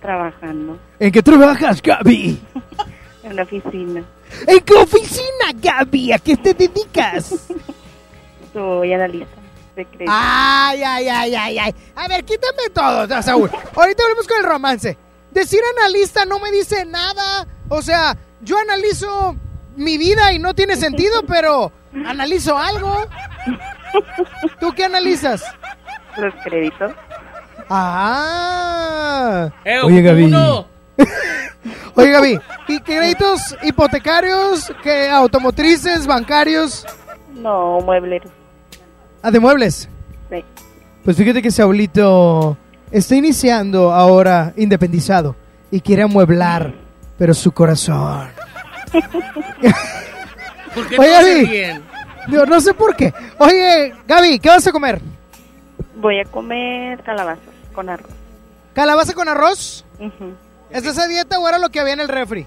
[SPEAKER 62] trabajando
[SPEAKER 2] ¿En qué trabajas, Gaby?
[SPEAKER 62] en la oficina.
[SPEAKER 2] ¿En qué oficina, Gaby? ¿A qué te dedicas?
[SPEAKER 62] Soy analista de crédito.
[SPEAKER 2] Ay, ay, ay, ay, ay. A ver, quítame todo, Saúl. Ahorita volvemos con el romance. Decir analista no me dice nada. O sea, yo analizo mi vida y no tiene sentido, pero analizo algo. ¿Tú qué analizas?
[SPEAKER 62] Los créditos.
[SPEAKER 2] Ah.
[SPEAKER 61] Eh,
[SPEAKER 2] Oye, Gaby.
[SPEAKER 61] uno.
[SPEAKER 2] Oye, Gaby. ¿Y créditos hipotecarios, qué automotrices, bancarios?
[SPEAKER 62] No, muebleros.
[SPEAKER 2] Ah, de muebles.
[SPEAKER 62] Sí.
[SPEAKER 2] Pues fíjate que Saulito está iniciando ahora independizado y quiere amueblar, pero su corazón.
[SPEAKER 61] ¿Por qué
[SPEAKER 2] Oye,
[SPEAKER 61] no
[SPEAKER 2] Gaby. Digo, no sé por qué. Oye, Gaby, ¿qué vas a comer?
[SPEAKER 62] Voy a comer calabazas con arroz.
[SPEAKER 2] ¿Calabaza con arroz?
[SPEAKER 62] Ujú.
[SPEAKER 2] ¿Es esa dieta o era lo que había en el refri?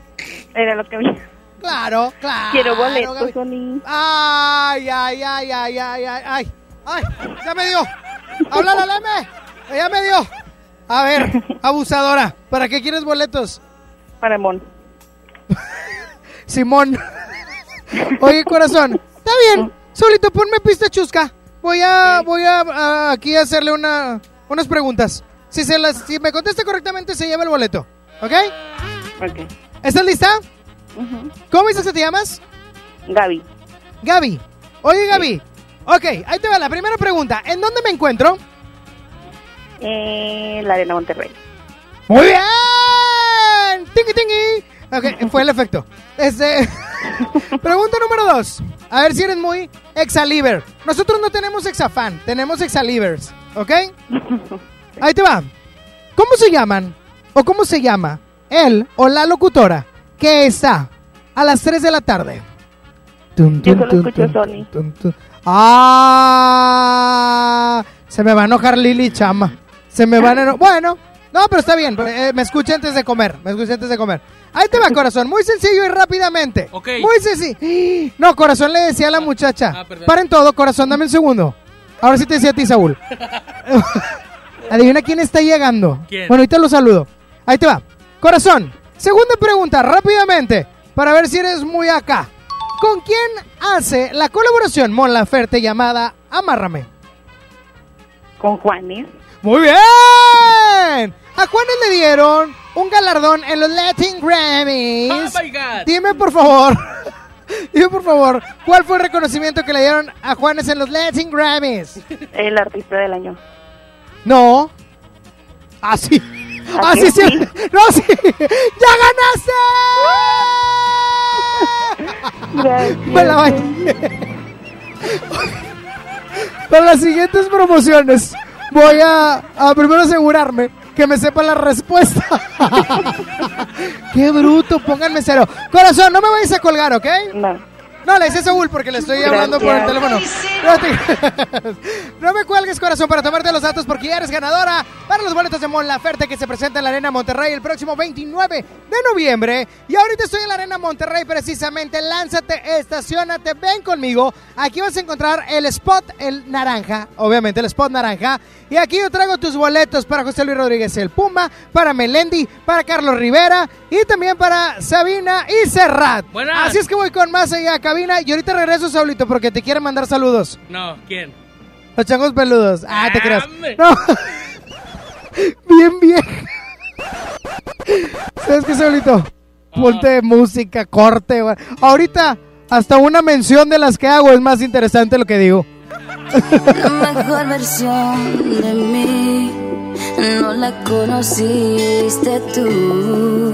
[SPEAKER 62] Era lo que había.
[SPEAKER 2] Claro, claro.
[SPEAKER 62] Quiero boletos. Sony.
[SPEAKER 2] Ay, ay, ay, ay, ay, ay, ay. Ay, ya me dio. Háblale, Leme. Ya me dio. A ver, abusadora, ¿para qué quieres boletos?
[SPEAKER 62] Para Mon.
[SPEAKER 2] Simón. Oye, corazón, está bien. Solito, ponme pista chusca. Voy a, voy a, a aquí a hacerle una, unas preguntas. Si se las, si me contesta correctamente, se lleva el boleto. ¿Ok?
[SPEAKER 62] Ok.
[SPEAKER 2] ¿Estás lista? ¿Cómo dices que te llamas?
[SPEAKER 62] Gaby.
[SPEAKER 2] Gaby. Oye, Gaby. Ok, ahí te va la primera pregunta. ¿En dónde me encuentro?
[SPEAKER 62] En la Arena Monterrey.
[SPEAKER 2] Muy bien. Tingui, tingui. Ok, fue el efecto. Este, pregunta número dos. A ver si eres muy exaliver. Nosotros no tenemos exafan, tenemos exalivers. ¿Ok? Ahí te va. ¿Cómo se llaman o cómo se llama él o la locutora que está a las 3 de la tarde? Tum,
[SPEAKER 62] Yo
[SPEAKER 2] tum,
[SPEAKER 62] solo
[SPEAKER 2] tum,
[SPEAKER 62] escucho
[SPEAKER 2] tum,
[SPEAKER 62] Sony.
[SPEAKER 2] tum, tum. Ah, se me va a enojar Lili Chama. Se me van a eno- Bueno, no, pero está bien. eh, me escuché antes de comer. Me escuché antes de comer. Ahí te va, corazón. Muy sencillo y rápidamente.
[SPEAKER 61] Ok.
[SPEAKER 2] Muy sencillo. No, corazón le decía a la muchacha.
[SPEAKER 61] Ah, perdón.
[SPEAKER 2] Paren todo, corazón, dame un segundo. Ahora sí te decía a ti, Saúl. Adivina quién está llegando.
[SPEAKER 61] ¿Quién?
[SPEAKER 2] Bueno, ahorita lo saludo. Ahí te va. Corazón, segunda pregunta, rápidamente, para ver si eres muy acá. ¿Con quién hace la colaboración Mon Laferte llamada Amárrame?
[SPEAKER 62] Con Juanes.
[SPEAKER 2] Muy bien. A Juanes le dieron un galardón en los Latin Grammys.
[SPEAKER 61] Oh my God.
[SPEAKER 2] Dime por favor, dime por favor, ¿cuál fue el reconocimiento que le dieron a Juanes en los Latin Grammys?
[SPEAKER 62] El artista del año.
[SPEAKER 2] No. Ah. Ah,
[SPEAKER 62] ¿A
[SPEAKER 2] sí,
[SPEAKER 62] que
[SPEAKER 2] sí.
[SPEAKER 62] sí?
[SPEAKER 2] No, sí. ¡Ya ganaste! Me la bañé. Para las siguientes promociones voy a, a primero asegurarme que me sepa la respuesta. Qué bruto, pónganme cero. Corazón, no me vayas a colgar, ¿ok?
[SPEAKER 63] No.
[SPEAKER 2] No, le hice Saúl porque le estoy hablando por el teléfono. No, te- no me cuelgues, corazón, para tomarte los datos porque ya eres ganadora para los boletos de Mon Laferte que se presenta en la Arena Monterrey el próximo 29 de noviembre. Y ahorita estoy en la Arena Monterrey precisamente. Lánzate, estacionate, ven conmigo. Aquí vas a encontrar el spot, el naranja, obviamente el spot naranja. Y aquí yo traigo tus boletos para José Luis Rodríguez el Puma, para Melendi, para Carlos Rivera y también para Sabina y Serrat.
[SPEAKER 61] Buenas.
[SPEAKER 2] Así es que voy con más allá a cabina y ahorita regreso, Saulito, porque te quieren mandar saludos.
[SPEAKER 61] No, ¿quién?
[SPEAKER 2] Los changos peludos. Ah, te creas.
[SPEAKER 61] hombre.
[SPEAKER 2] No. bien, bien. ¿Sabes qué, Saulito? Ponte música, corte. güey. Ahorita, hasta una mención de las que hago es más interesante lo que digo.
[SPEAKER 64] La mejor versión de mí no la conociste tú,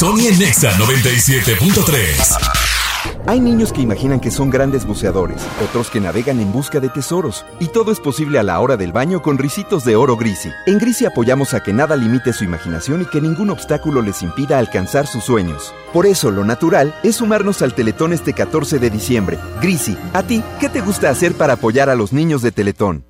[SPEAKER 20] Sony en Nexa 97.3.
[SPEAKER 65] Hay niños que imaginan que son grandes buceadores, otros que navegan en busca de tesoros, y todo es posible a la hora del baño con risitos de oro Grisi. En Grisi apoyamos a que nada limite su imaginación y que ningún obstáculo les impida alcanzar sus sueños. Por eso, lo natural es sumarnos al Teletón este 14 de diciembre. Grisi, ¿a ti qué te gusta hacer para apoyar a los niños de Teletón?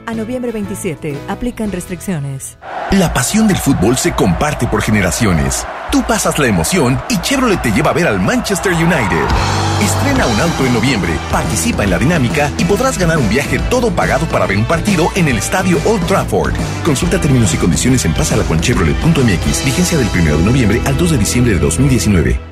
[SPEAKER 21] A noviembre 27 aplican restricciones.
[SPEAKER 66] La pasión del fútbol se comparte por generaciones. Tú pasas la emoción y Chevrolet te lleva a ver al Manchester United. Estrena un auto en noviembre, participa en la dinámica y podrás ganar un viaje todo pagado para ver un partido en el estadio Old Trafford. Consulta términos y condiciones en pasalaconchevrolet.mx. Vigencia del 1 de noviembre al 2 de diciembre de 2019.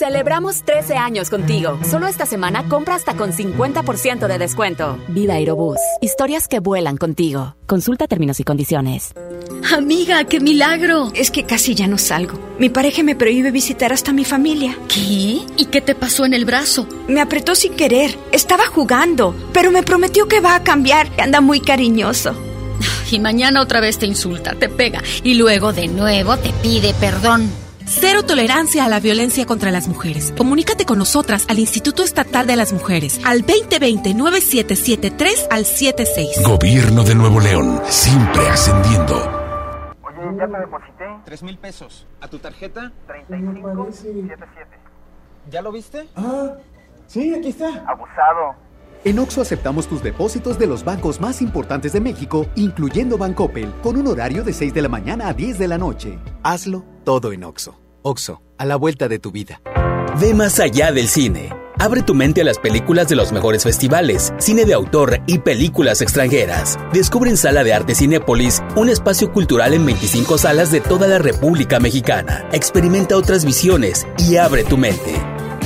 [SPEAKER 24] Celebramos 13 años contigo. Solo esta semana compra hasta con 50% de descuento. Viva Aerobús. Historias que vuelan contigo. Consulta términos y condiciones.
[SPEAKER 67] Amiga, qué milagro. Es que casi ya no salgo. Mi pareja me prohíbe visitar hasta mi familia. ¿Qué? ¿Y qué te pasó en el brazo? Me apretó sin querer. Estaba jugando, pero me prometió que va a cambiar. Anda muy cariñoso.
[SPEAKER 4] Y mañana otra vez te insulta, te pega y luego de nuevo te pide perdón.
[SPEAKER 68] Cero tolerancia a la violencia contra las mujeres. Comunícate con nosotras al Instituto Estatal de las Mujeres al 2020-9773 al 76.
[SPEAKER 50] Gobierno de Nuevo León, siempre ascendiendo.
[SPEAKER 69] Oye, ya te deposité. Tres mil pesos. ¿A tu tarjeta? 3577. ¿Ya lo viste?
[SPEAKER 70] Ah, sí, aquí está.
[SPEAKER 69] Abusado.
[SPEAKER 70] En Oxo aceptamos tus depósitos de los bancos más importantes de México, incluyendo Bancoppel, con un horario de 6 de la mañana a 10 de la noche.
[SPEAKER 71] Hazlo todo en Oxo. Oxo, a la vuelta de tu vida.
[SPEAKER 72] Ve más allá del cine. Abre tu mente a las películas de los mejores festivales, cine de autor y películas extranjeras. Descubre en Sala de Arte Cinépolis un espacio cultural en 25 salas de toda la República Mexicana. Experimenta otras visiones y abre tu mente.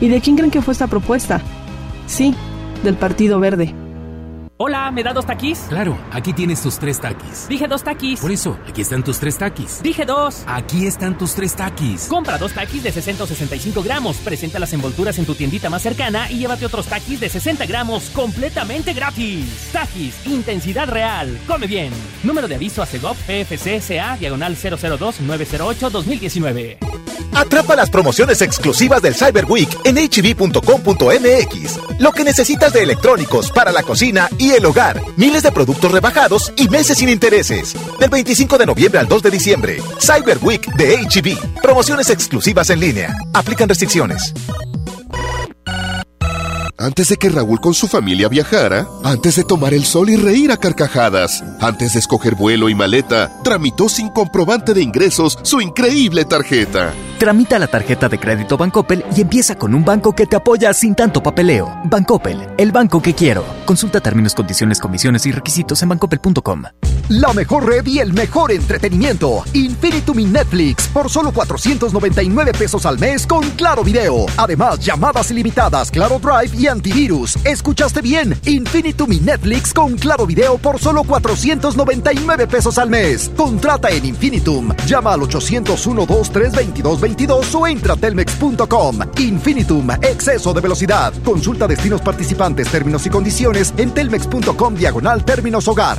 [SPEAKER 73] ¿Y de quién creen que fue esta propuesta? Sí, del Partido Verde.
[SPEAKER 74] Hola, ¿me da dos taquis?
[SPEAKER 75] Claro, aquí tienes tus tres taquis.
[SPEAKER 74] Dije dos taquis.
[SPEAKER 75] Por eso, aquí están tus tres taquis.
[SPEAKER 74] Dije dos.
[SPEAKER 75] Aquí están tus tres taquis.
[SPEAKER 74] Compra dos taquis de 665 gramos, presenta las envolturas en tu tiendita más cercana y llévate otros taquis de 60 gramos completamente gratis. Taquis, intensidad real. Come bien. Número de aviso a CEGOP PFCSA, diagonal 002-908-2019.
[SPEAKER 76] Atrapa las promociones exclusivas del Cyber Week en hb.com.mx. Lo que necesitas de electrónicos para la cocina y el hogar. Miles de productos rebajados y meses sin intereses. Del 25 de noviembre al 2 de diciembre. Cyber Week de HB. Promociones exclusivas en línea. Aplican restricciones.
[SPEAKER 51] Antes de que Raúl con su familia viajara, antes de tomar el sol y reír a carcajadas, antes de escoger vuelo y maleta, tramitó sin comprobante de ingresos su increíble tarjeta.
[SPEAKER 77] Tramita la tarjeta de crédito Bancoppel y empieza con un banco que te apoya sin tanto papeleo. Bancoppel, el banco que quiero. Consulta términos, condiciones, comisiones y requisitos en bancoppel.com.
[SPEAKER 30] La mejor red y el mejor entretenimiento. Infinitum y Netflix por solo 499 pesos al mes con Claro Video. Además, llamadas ilimitadas, Claro Drive y antivirus. ¿Escuchaste bien? Infinitum y Netflix con Claro Video por solo 499 pesos al mes. Contrata en Infinitum. Llama al 801 2322 22 o entra a telmex.com. Infinitum, exceso de velocidad. Consulta destinos participantes, términos y condiciones en telmex.com diagonal términos hogar.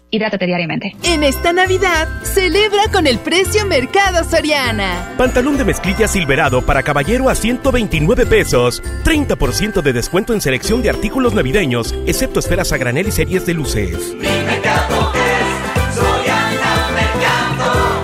[SPEAKER 78] Hidrátate diariamente.
[SPEAKER 68] En esta Navidad, celebra con el precio Mercado Soriana.
[SPEAKER 43] Pantalón de mezclilla silverado para caballero a 129 pesos. 30% de descuento en selección de artículos navideños, excepto esferas a granel y series de luces.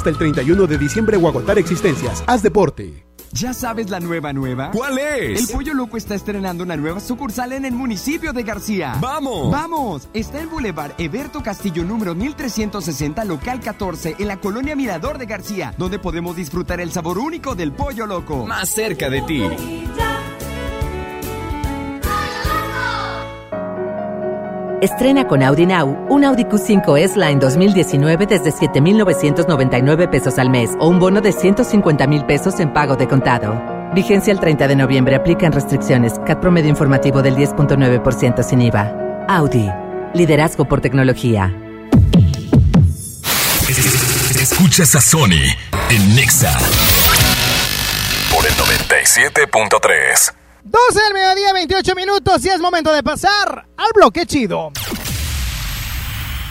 [SPEAKER 13] hasta el 31 de diciembre o agotar existencias. Haz deporte.
[SPEAKER 66] ¿Ya sabes la nueva nueva?
[SPEAKER 13] ¿Cuál es?
[SPEAKER 66] El Pollo Loco está estrenando una nueva sucursal en el municipio de García.
[SPEAKER 13] ¡Vamos!
[SPEAKER 66] ¡Vamos! Está en Boulevard Eberto Castillo número 1360, local 14, en la colonia Mirador de García, donde podemos disfrutar el sabor único del Pollo Loco.
[SPEAKER 13] Más cerca de ti.
[SPEAKER 79] Estrena con Audi Now un Audi Q5 S-Line 2019 desde 7,999 pesos al mes o un bono de 150 mil pesos en pago de contado. Vigencia el 30 de noviembre. Aplican restricciones. CAT promedio informativo del 10.9% sin IVA. Audi. Liderazgo por tecnología.
[SPEAKER 20] Escuchas a Sony en Nexa por el 97.3.
[SPEAKER 2] 12 del mediodía, 28 minutos y es momento de pasar al bloque chido.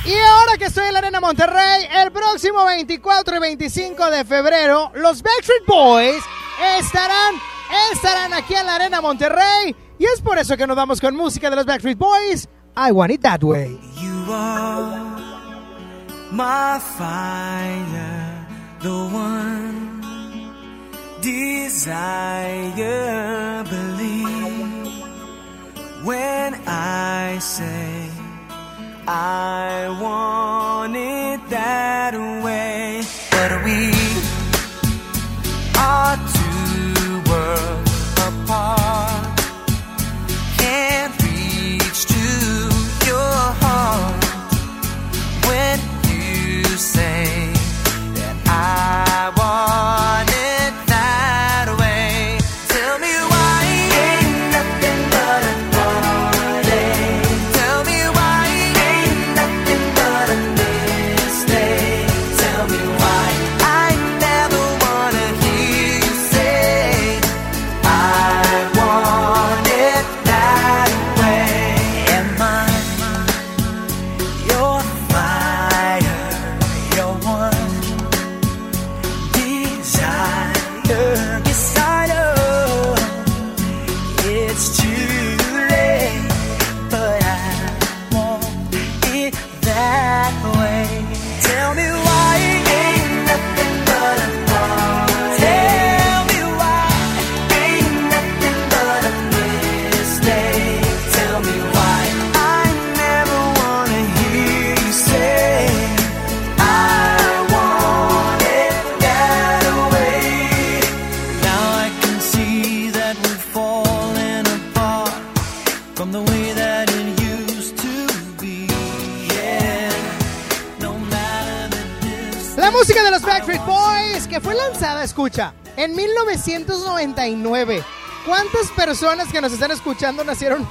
[SPEAKER 2] Y ahora que estoy en la Arena Monterrey, el próximo 24 y 25 de febrero, los Backstreet Boys estarán, estarán aquí en la Arena Monterrey. Y es por eso que nos vamos con música de los Backstreet Boys. I want it that way.
[SPEAKER 80] You are my fire, the one desire. When I say I want it that way.
[SPEAKER 2] Escucha, en 1999. ¿Cuántas personas que nos están escuchando nacieron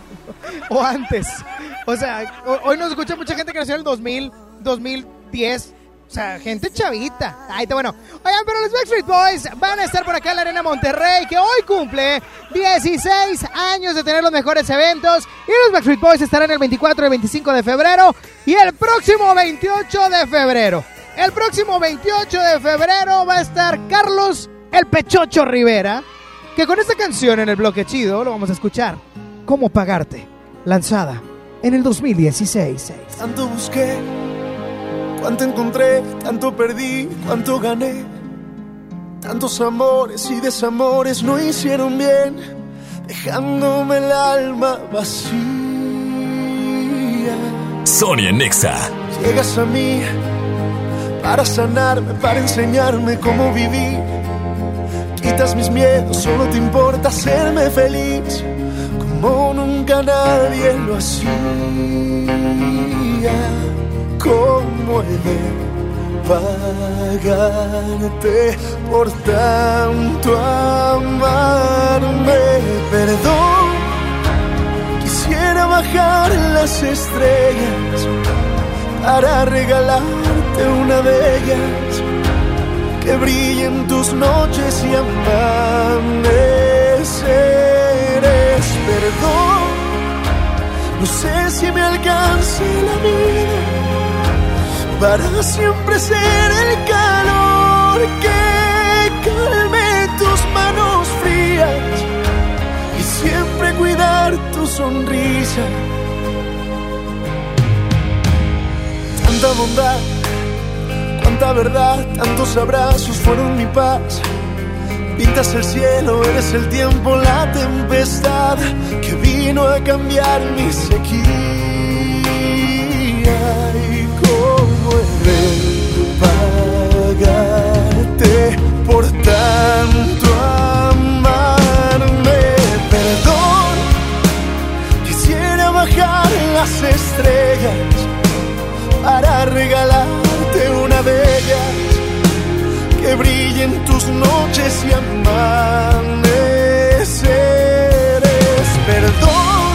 [SPEAKER 2] o antes? O sea, ho- hoy nos escucha mucha gente que nació en el 2000, 2010. O sea, gente chavita. Ahí está bueno. Oigan, pero los Backstreet Boys van a estar por acá en la Arena Monterrey, que hoy cumple 16 años de tener los mejores eventos. Y los Backstreet Boys estarán el 24 y 25 de febrero y el próximo 28 de febrero. El próximo 28 de febrero va a estar Carlos el Pechocho Rivera, que con esta canción en el bloque chido lo vamos a escuchar. ¿Cómo pagarte? Lanzada en el 2016.
[SPEAKER 16] Tanto busqué, cuánto encontré, tanto perdí, cuánto gané. Tantos amores y desamores no hicieron bien, dejándome el alma vacía.
[SPEAKER 20] Sonia Nexa.
[SPEAKER 16] Llegas a mí para sanarme, para enseñarme cómo vivir. Quitas mis miedos, solo te importa hacerme feliz, como nunca nadie lo hacía. ¿Cómo he de pagarte por tanto amarme? Perdón, quisiera bajar las estrellas para regalarte una de ellas que brillen tus noches y amaneceres. Perdón, no sé si me alcance la vida para siempre ser el calor que calme tus manos frías y siempre cuidar tu sonrisa. Tanta bondad, cuánta verdad, tantos abrazos fueron mi paz. Pintas el cielo, eres el tiempo, la tempestad que vino a cambiar mi sequía. Y cómo he de pagarte por tanto amarme. Perdón, quisiera bajar las estrellas para regalarte que brillen tus noches y amaneceres. Perdón,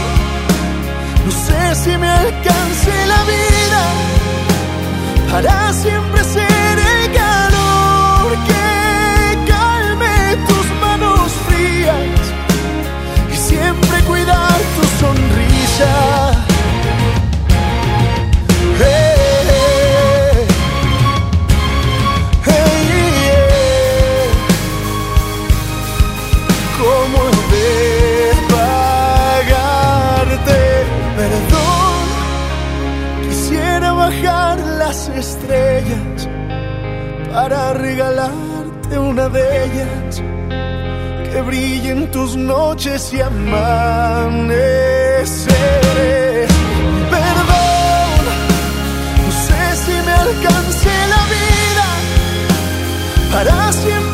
[SPEAKER 16] no sé si me alcance la vida para siempre ser el calor que calme tus manos frías y siempre cuidar tu sonrisa. Regalarte una de ellas que brillen tus noches y amaneceres. Perdón, no sé si me alcance la vida para siempre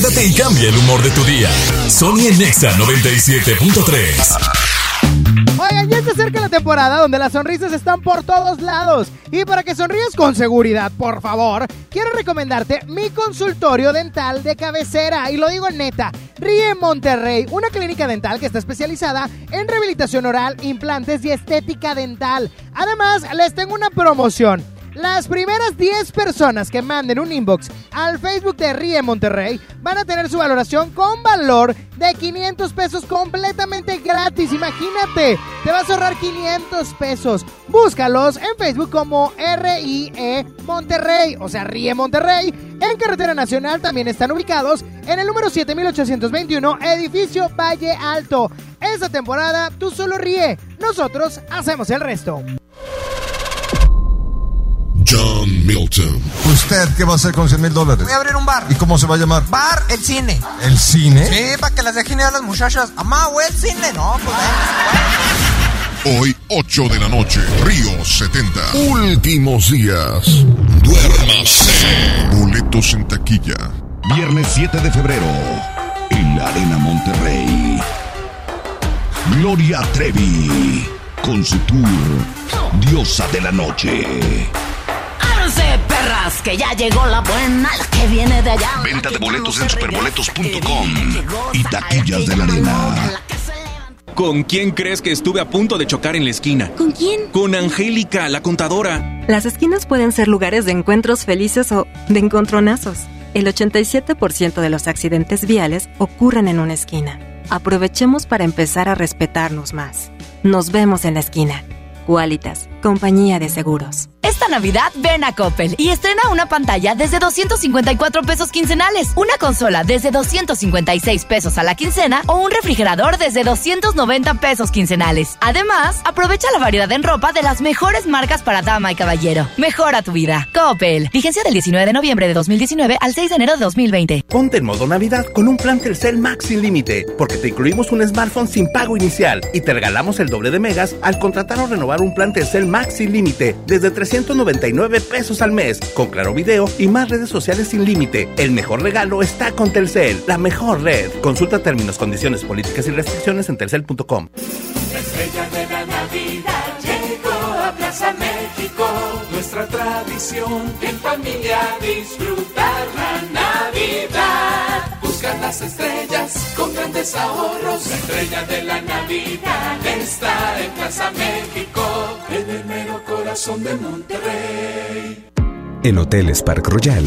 [SPEAKER 20] Quédate y cambia el humor de tu día. Sonia Nexa 97.3.
[SPEAKER 2] Oigan, ya se acerca la temporada donde las sonrisas están por todos lados. Y para que sonríes con seguridad, por favor, quiero recomendarte mi consultorio dental de cabecera. Y lo digo en neta, Ríe Monterrey, una clínica dental que está especializada en rehabilitación oral, implantes y estética dental. Además, les tengo una promoción. Las primeras 10 personas que manden un inbox al Facebook de Ríe Monterrey van a tener su valoración con valor de 500 pesos completamente gratis. Imagínate, te vas a ahorrar 500 pesos. Búscalos en Facebook como RIE Monterrey, o sea, Ríe Monterrey. En Carretera Nacional también están ubicados en el número 7821, edificio Valle Alto. Esta temporada tú solo ríe, nosotros hacemos el resto.
[SPEAKER 51] John Milton.
[SPEAKER 81] ¿Usted qué va a hacer con 100 mil dólares?
[SPEAKER 82] Voy a abrir un bar.
[SPEAKER 81] ¿Y cómo se va a llamar?
[SPEAKER 82] Bar El Cine.
[SPEAKER 81] ¿El cine?
[SPEAKER 82] Sí, para que las dejen ir a las muchachas. Amá, güey, el cine. No, pues
[SPEAKER 51] Hoy, 8 de la noche, Río 70. Últimos días. Duérmase. Boletos en taquilla.
[SPEAKER 83] Viernes 7 de febrero, en la Arena Monterrey. Gloria Trevi, con su tour Diosa de la Noche.
[SPEAKER 84] Que ya llegó la buena, la que viene de allá.
[SPEAKER 83] Venta de boletos en superboletos.com y taquillas de la Arena.
[SPEAKER 85] ¿Con quién crees que estuve a punto de chocar en la esquina?
[SPEAKER 86] ¿Con quién?
[SPEAKER 85] Con Angélica, la contadora.
[SPEAKER 86] Las esquinas pueden ser lugares de encuentros felices o de encontronazos. El 87% de los accidentes viales ocurren en una esquina. Aprovechemos para empezar a respetarnos más. Nos vemos en la esquina. Qualitas, compañía de seguros.
[SPEAKER 87] Esta Navidad ven a Coppel y estrena una pantalla desde 254 pesos quincenales, una consola desde 256 pesos a la quincena o un refrigerador desde 290 pesos quincenales. Además, aprovecha la variedad en ropa de las mejores marcas para dama y caballero. Mejora tu vida. Coppel. Vigencia del 19 de noviembre de 2019 al 6 de enero de 2020.
[SPEAKER 43] Ponte en modo Navidad con un plan Telcel Max sin límite, porque te incluimos un smartphone sin pago inicial y te regalamos el doble de megas al contratar o renovar un plan Telcel Max sin límite desde 399 pesos al mes, con claro video y más redes sociales sin límite. El mejor regalo está con Telcel, la mejor red. Consulta términos, condiciones, políticas y restricciones en telcel.com.
[SPEAKER 88] La estrella de la Navidad llegó a Plaza México. Nuestra tradición en familia disfrutar la Navidad. Las estrellas con grandes ahorros. La estrella de la Navidad está en Plaza México, en el mero corazón de Monterrey.
[SPEAKER 30] En Hoteles Park Royal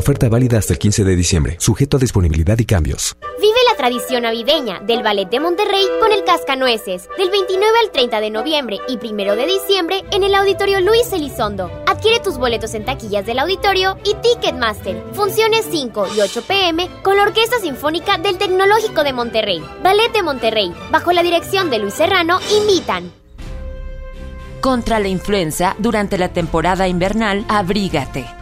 [SPEAKER 30] Oferta válida hasta el 15 de diciembre, sujeto a disponibilidad y cambios.
[SPEAKER 49] Vive la tradición navideña del Ballet de Monterrey con el Cascanueces, del 29 al 30 de noviembre y 1 de diciembre en el Auditorio Luis Elizondo. Adquiere tus boletos en taquillas del auditorio y Ticketmaster. Funciones 5 y 8 pm con la Orquesta Sinfónica del Tecnológico de Monterrey. Ballet de Monterrey, bajo la dirección de Luis Serrano, invitan.
[SPEAKER 89] Contra la influenza, durante la temporada invernal, abrígate.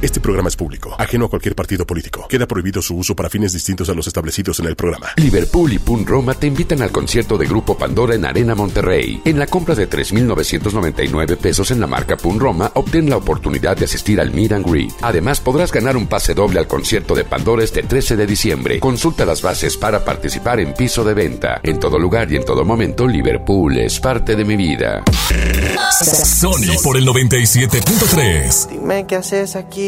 [SPEAKER 16] Este programa es público, ajeno a cualquier partido político. Queda prohibido su uso para fines distintos a los establecidos en el programa.
[SPEAKER 90] Liverpool y Pun Roma te invitan al concierto de Grupo Pandora en Arena Monterrey. En la compra de 3,999 pesos en la marca Pun Roma, obtén la oportunidad de asistir al Meet and Greet. Además, podrás ganar un pase doble al concierto de Pandora este 13 de diciembre. Consulta las bases para participar en piso de venta. En todo lugar y en todo momento, Liverpool es parte de mi vida.
[SPEAKER 20] Sony por el 97.3.
[SPEAKER 91] Dime qué haces aquí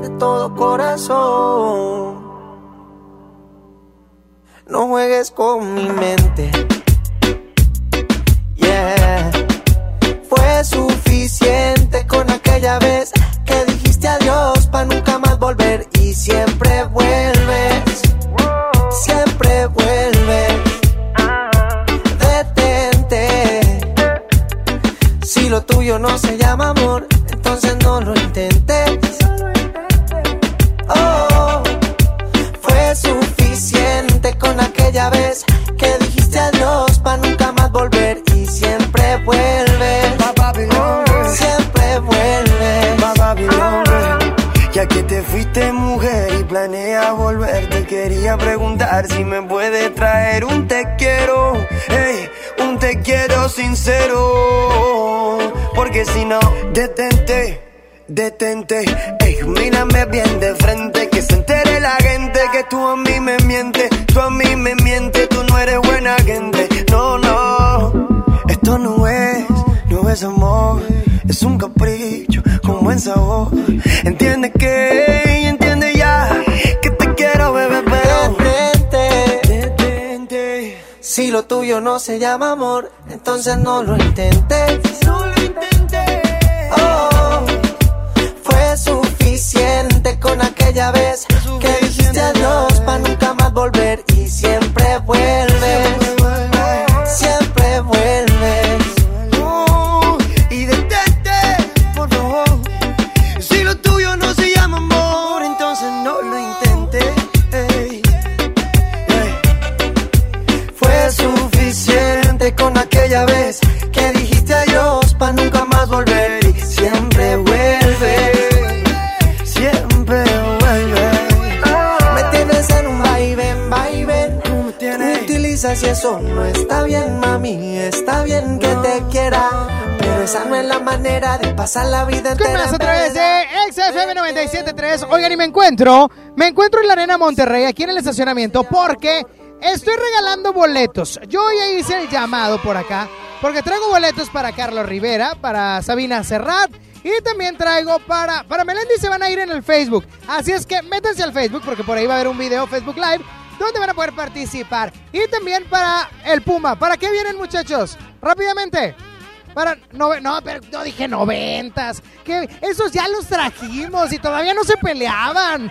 [SPEAKER 91] de todo corazón. No juegues con mi mente. Yeah. Fue suficiente se llama amor, entonces no lo intentes. Pasar la vida
[SPEAKER 2] Con
[SPEAKER 91] entera.
[SPEAKER 2] más a través de XFM 97.3. Oigan, y me encuentro, me encuentro en la Arena Monterrey, aquí en el estacionamiento, porque estoy regalando boletos. Yo ya hice el llamado por acá, porque traigo boletos para Carlos Rivera, para Sabina Serrat. Y también traigo para, para Melendi se van a ir en el Facebook. Así es que métanse al Facebook porque por ahí va a haber un video Facebook Live donde van a poder participar. Y también para el Puma. ¿Para qué vienen muchachos? Rápidamente. Para nove- no, pero no dije noventas. Que esos ya los trajimos y todavía no se peleaban.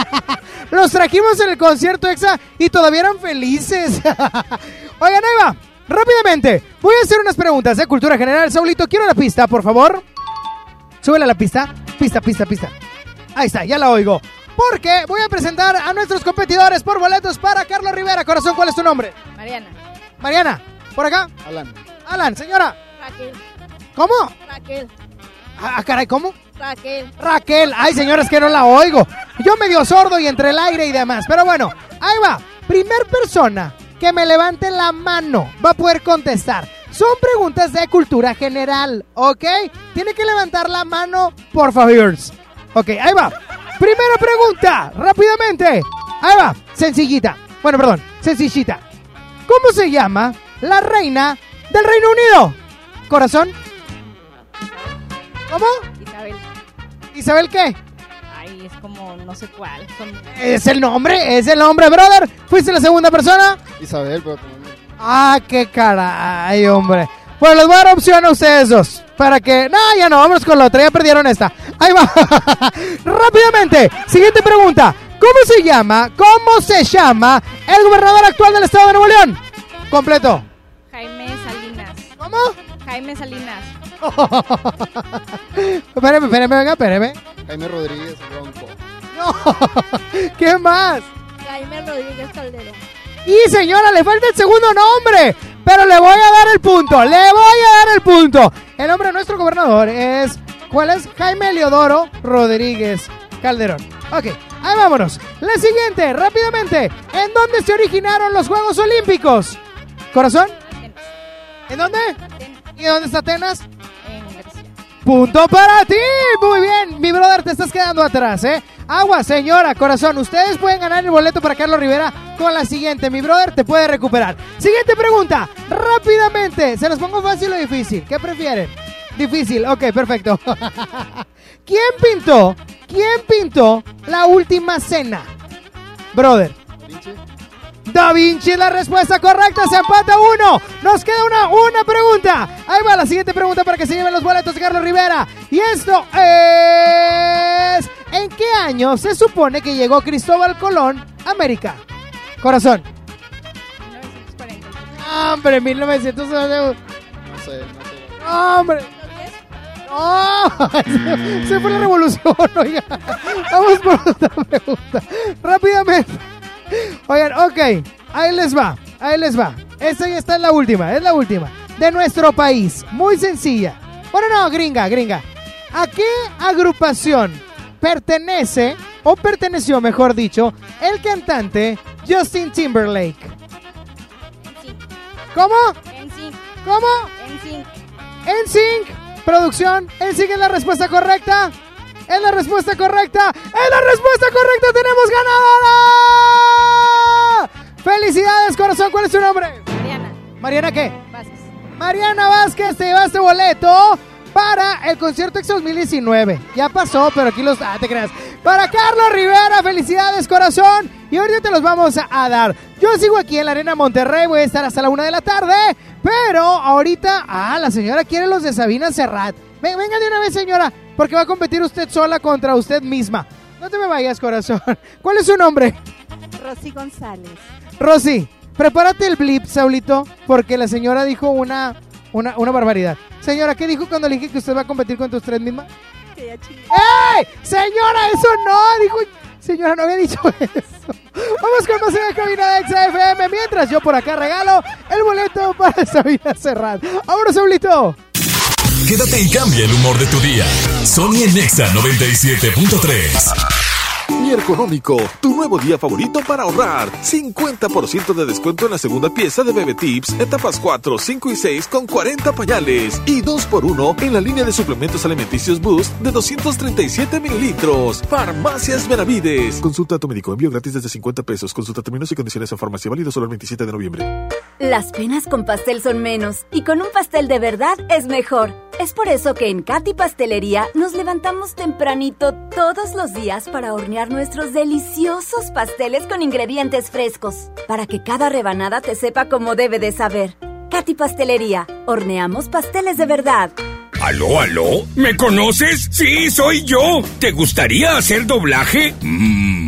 [SPEAKER 2] los trajimos en el concierto exa y todavía eran felices. Oigan, ahí va. Rápidamente. Voy a hacer unas preguntas de cultura general. Saulito, quiero la pista, por favor. Súbele a la pista. Pista, pista, pista. Ahí está, ya la oigo. Porque voy a presentar a nuestros competidores por boletos para Carlos Rivera. Corazón, ¿cuál es tu nombre?
[SPEAKER 92] Mariana.
[SPEAKER 2] Mariana, ¿por acá?
[SPEAKER 92] Alan.
[SPEAKER 2] Alan, señora.
[SPEAKER 92] Raquel.
[SPEAKER 2] ¿Cómo?
[SPEAKER 92] Raquel.
[SPEAKER 2] Ah, caray, ¿cómo?
[SPEAKER 92] Raquel.
[SPEAKER 2] Raquel. Ay, señores, que no la oigo. Yo medio sordo y entre el aire y demás. Pero bueno, ahí va. Primer persona que me levante la mano va a poder contestar. Son preguntas de cultura general, ¿ok? Tiene que levantar la mano, por favor. Ok, ahí va. Primera pregunta, rápidamente. Ahí va, sencillita. Bueno, perdón, sencillita. ¿Cómo se llama la reina del Reino Unido? Corazón. ¿Cómo?
[SPEAKER 92] Isabel.
[SPEAKER 2] ¿Isabel qué?
[SPEAKER 92] Ay, es como no sé cuál. Son...
[SPEAKER 2] Es el nombre, es el nombre, brother. ¿Fuiste la segunda persona?
[SPEAKER 93] Isabel, pero también.
[SPEAKER 2] Ah, qué caray, hombre. Bueno, les voy a dar opción a ustedes dos. Para que. No, ya no, vámonos con la otra. Ya perdieron esta. Ahí va. Rápidamente. Siguiente pregunta. ¿Cómo se llama? ¿Cómo se llama el gobernador actual del estado de Nuevo León? Completo.
[SPEAKER 92] Jaime Salinas.
[SPEAKER 2] ¿Cómo?
[SPEAKER 92] Jaime Salinas.
[SPEAKER 2] espérame, espérame, venga, espérame.
[SPEAKER 93] Jaime Rodríguez Ronco.
[SPEAKER 2] No. ¿Qué más?
[SPEAKER 92] Jaime Rodríguez Calderón.
[SPEAKER 2] Y señora, le falta el segundo nombre. Pero le voy a dar el punto. Le voy a dar el punto. El nombre de nuestro gobernador es. ¿Cuál es? Jaime Leodoro Rodríguez Calderón. Ok, ahí vámonos. La siguiente, rápidamente. ¿En dónde se originaron los Juegos Olímpicos? ¿Corazón? ¿En dónde? ¿Y dónde está Atenas?
[SPEAKER 92] En Grecia.
[SPEAKER 2] Punto para ti. Muy bien, mi brother, te estás quedando atrás, ¿eh? Agua, señora, corazón. Ustedes pueden ganar el boleto para Carlos Rivera con la siguiente. Mi brother te puede recuperar. Siguiente pregunta. Rápidamente. ¿Se los pongo fácil o difícil? ¿Qué prefieren? Difícil. Ok, perfecto. ¿Quién pintó? ¿Quién pintó la última cena? Brother. Da Vinci es la respuesta correcta, se empata uno. Nos queda una, una pregunta. Ahí va la siguiente pregunta para que se lleven los boletos de Carlos Rivera. Y esto es... ¿En qué año se supone que llegó Cristóbal Colón a América? Corazón.
[SPEAKER 92] 1940.
[SPEAKER 2] Hombre, 1900...
[SPEAKER 93] No sé, no sé.
[SPEAKER 2] Hombre. Se, se fue la revolución, oiga. Vamos por otra pregunta. Rápidamente. Oigan, ok. Ahí les va. Ahí les va. Esta ya está en la última. Es la última. De nuestro país. Muy sencilla. Bueno, no, gringa, gringa. ¿A qué agrupación pertenece, o perteneció, mejor dicho, el cantante Justin Timberlake? ¿Cómo?
[SPEAKER 92] En sí.
[SPEAKER 2] ¿Cómo?
[SPEAKER 92] En sí.
[SPEAKER 2] NSYNC, producción, NSYNC es la respuesta correcta. Es la respuesta correcta. Es la respuesta correcta. Tenemos ganadora. Felicidades, corazón. ¿Cuál es tu nombre?
[SPEAKER 92] Mariana.
[SPEAKER 2] Mariana qué?
[SPEAKER 92] Vázquez.
[SPEAKER 2] Mariana Vázquez, te llevaste boleto para el concierto Ex 2019. Ya pasó, pero aquí los... Ah, te creas. Para Carlos Rivera, felicidades, corazón. Y ahorita te los vamos a, a dar. Yo sigo aquí en la Arena Monterrey, voy a estar hasta la una de la tarde. Pero ahorita... Ah, la señora quiere los de Sabina Serrat. Ven- venga de una vez, señora, porque va a competir usted sola contra usted misma. No te me vayas, corazón. ¿Cuál es su nombre?
[SPEAKER 92] Rosy González.
[SPEAKER 2] Rosy, prepárate el blip, Saulito, porque la señora dijo una, una, una barbaridad. Señora, ¿qué dijo cuando le dije que usted va a competir contra usted misma?
[SPEAKER 92] Que.
[SPEAKER 2] ¡Ey! Señora, eso no, dijo. Señora, no había dicho eso. Vamos con más en la cabina de XFM. Mientras yo por acá regalo el boleto para Sabina Serrat. ¡Ahora, Saulito!
[SPEAKER 20] Quédate y cambia el humor de tu día. Sony en Nexa 97.3.
[SPEAKER 94] Mi Económico, tu nuevo día favorito para ahorrar. 50% de descuento en la segunda pieza de Bebe Tips, etapas 4, 5 y 6 con 40 pañales. Y 2x1 en la línea de suplementos alimenticios Boost de 237 mililitros. Farmacias Benavides. Consulta a tu médico. Envío gratis desde 50 pesos. Consulta términos y condiciones en farmacia. Válido solo el 27 de noviembre.
[SPEAKER 24] Las penas con pastel son menos y con un pastel de verdad es mejor. Es por eso que en Katy Pastelería nos levantamos tempranito todos los días para hornear nuestros deliciosos pasteles con ingredientes frescos, para que cada rebanada te sepa como debe de saber. Katy Pastelería, horneamos pasteles de verdad.
[SPEAKER 95] ¿Aló, aló? ¿Me conoces? Sí, soy yo. ¿Te gustaría hacer doblaje? Mmm,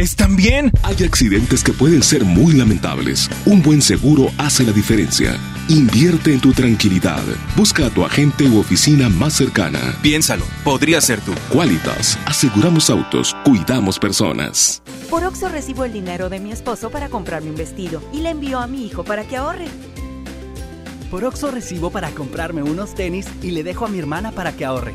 [SPEAKER 96] ¿Están bien?
[SPEAKER 51] Hay accidentes que pueden ser muy lamentables. Un buen seguro hace la diferencia. Invierte en tu tranquilidad. Busca a tu agente u oficina más cercana.
[SPEAKER 96] Piénsalo, podría ser tú.
[SPEAKER 51] Qualitas, aseguramos autos, cuidamos personas.
[SPEAKER 97] Por Oxo recibo el dinero de mi esposo para comprarme un vestido y le envío a mi hijo para que ahorre.
[SPEAKER 98] Por Oxo recibo para comprarme unos tenis y le dejo a mi hermana para que ahorre.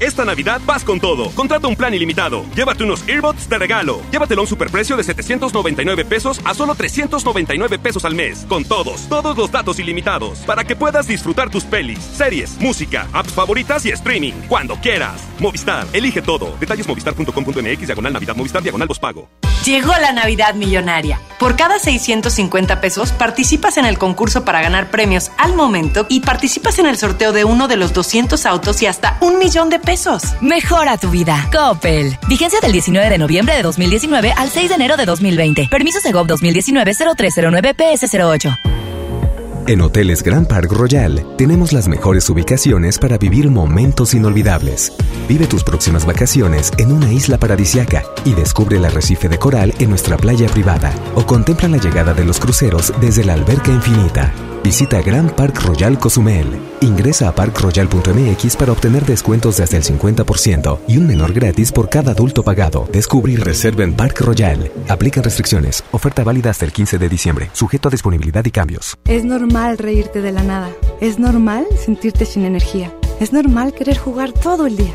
[SPEAKER 6] Esta Navidad vas con todo. Contrata un plan ilimitado. Llévate unos earbuds de regalo. Llévatelo a un superprecio de 799 pesos a solo 399 pesos al mes. Con todos, todos los datos ilimitados. Para que puedas disfrutar tus pelis, series, música, apps favoritas y streaming. Cuando quieras. Movistar, elige todo. Detalles movistar.com.mx, diagonal Navidad, Movistar, diagonal pago.
[SPEAKER 8] Llegó la Navidad Millonaria. Por cada 650 pesos participas en el concurso para ganar premios al momento y participas en el sorteo de uno de los 200 autos y hasta un millón de pesos.
[SPEAKER 99] Mejora tu vida. Coppel. Vigencia del 19 de noviembre de 2019 al 6 de enero de 2020. Permiso Segov 2019-0309 PS08.
[SPEAKER 30] En Hoteles Grand Park Royal tenemos las mejores ubicaciones para vivir momentos inolvidables. Vive tus próximas vacaciones en una isla paradisiaca y descubre el arrecife de coral en nuestra playa privada o contempla la llegada de los cruceros desde la alberca infinita. Visita Grand Park Royal Cozumel. Ingresa a parkroyal.mx para obtener descuentos de hasta el 50% y un menor gratis por cada adulto pagado. Descubre y reserva en Park Royal. Aplican restricciones. Oferta válida hasta el 15 de diciembre. Sujeto a disponibilidad y cambios.
[SPEAKER 78] Es normal reírte de la nada. Es normal sentirte sin energía. Es normal querer jugar todo el día.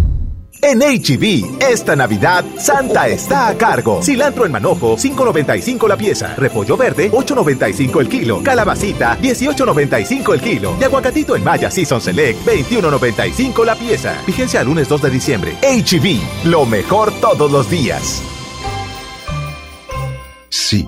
[SPEAKER 100] En HB, esta Navidad, Santa está a cargo. Cilantro en manojo, 5.95 la pieza. Repollo verde, 8.95 el kilo. Calabacita, 18.95 el kilo. Y aguacatito en Maya Season Select, 21.95 la pieza. Vigencia al lunes 2 de diciembre. HB, lo mejor todos los días.
[SPEAKER 50] Sí,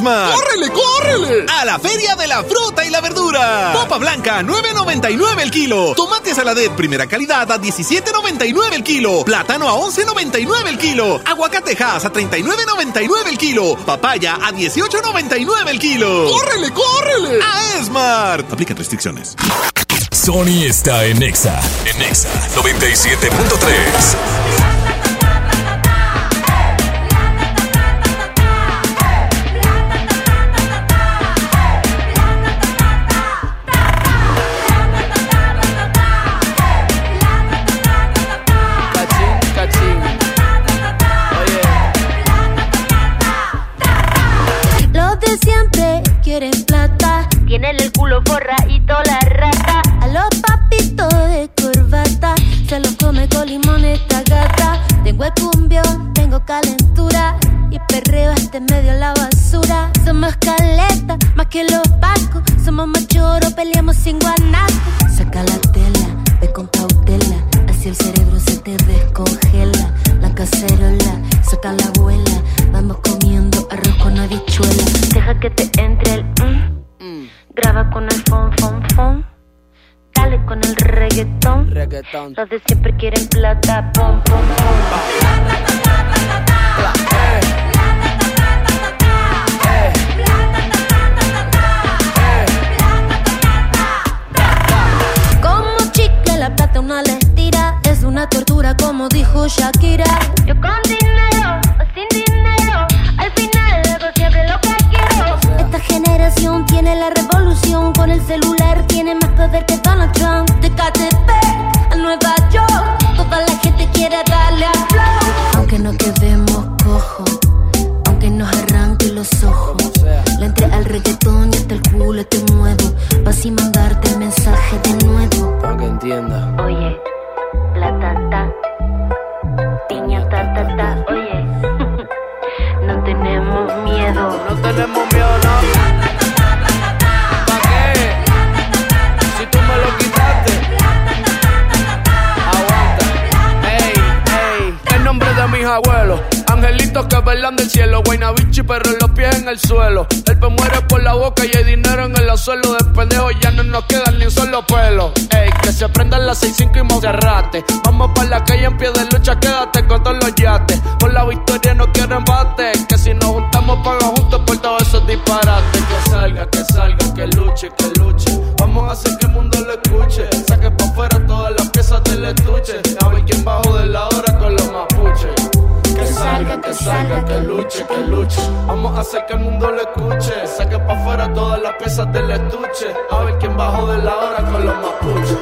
[SPEAKER 53] ¡Córrele, córrele!
[SPEAKER 14] A la Feria de la Fruta y la Verdura. Popa blanca, 9.99 el kilo. Tomate saladet primera calidad a 17.99 el kilo. Plátano a 11.99 el kilo. Aguacate Hass a 39.99 el kilo. Papaya a 18.99 el kilo.
[SPEAKER 53] ¡Córrele, córrele!
[SPEAKER 14] A Esmar. Aplican restricciones.
[SPEAKER 20] Sony está en Nexa. En Nexa 97.3.
[SPEAKER 4] tienen el culo forradito la rata. A los papitos de corbata, se los come con limón esta gata. Tengo el cumbión, tengo calentura y perreo hasta medio de la basura. Somos caleta, más que los pacos, somos machoros, peleamos sin guanaco. Saca la tela, ve con cautela, así el cerebro se te descongela. La cacerola, saca la abuela, vamos comiendo arroz con habichuela. Deja que te entre el... Mm. Graba con el fon, fon, fon. Dale con el reggaetón.
[SPEAKER 18] Reggaetón.
[SPEAKER 4] Los de siempre quieren plata, pom, pom, pom. La plata una tira Es una tortura como dijo Shakira Yo con dinero generación tiene la revolución. Con el celular tiene más poder que Donald Trump. De KTP a Nueva York Toda la gente quiere darle a flow Aunque no quedemos cojos Aunque nos arranque los ojos. Le entré al reggaetón y hasta el culo te muevo. Pa' así mandarte el mensaje de nuevo.
[SPEAKER 18] Para que entienda.
[SPEAKER 4] Oye, la tata, piña ta ta ta, No tenemos miedo,
[SPEAKER 18] no. Angelitos que velan del cielo. Guaynabichi, pero los pies en el suelo. El pe muere por la boca y hay dinero en el suelo. De pendejo ya no nos queda ni un solo pelo. Ey, que se prendan las 6-5 y Monserrate. Vamos para la calle en pie de lucha, quédate con todos los yates. Por la victoria no quiero embate. Que si nos juntamos, paga juntos por todos esos disparates. Que salga, que salga, que luche, que luche. Vamos a hacer que el mundo lo escuche. Saque pa' afuera todas las piezas del estuche. A ver quién bajo de la hora con los mapuches. Salga, que salga, que luche, que luche. Vamos a hacer que el mundo lo escuche. Saque pa' afuera todas las piezas del estuche. A ver quién bajó de la hora con los mapuches.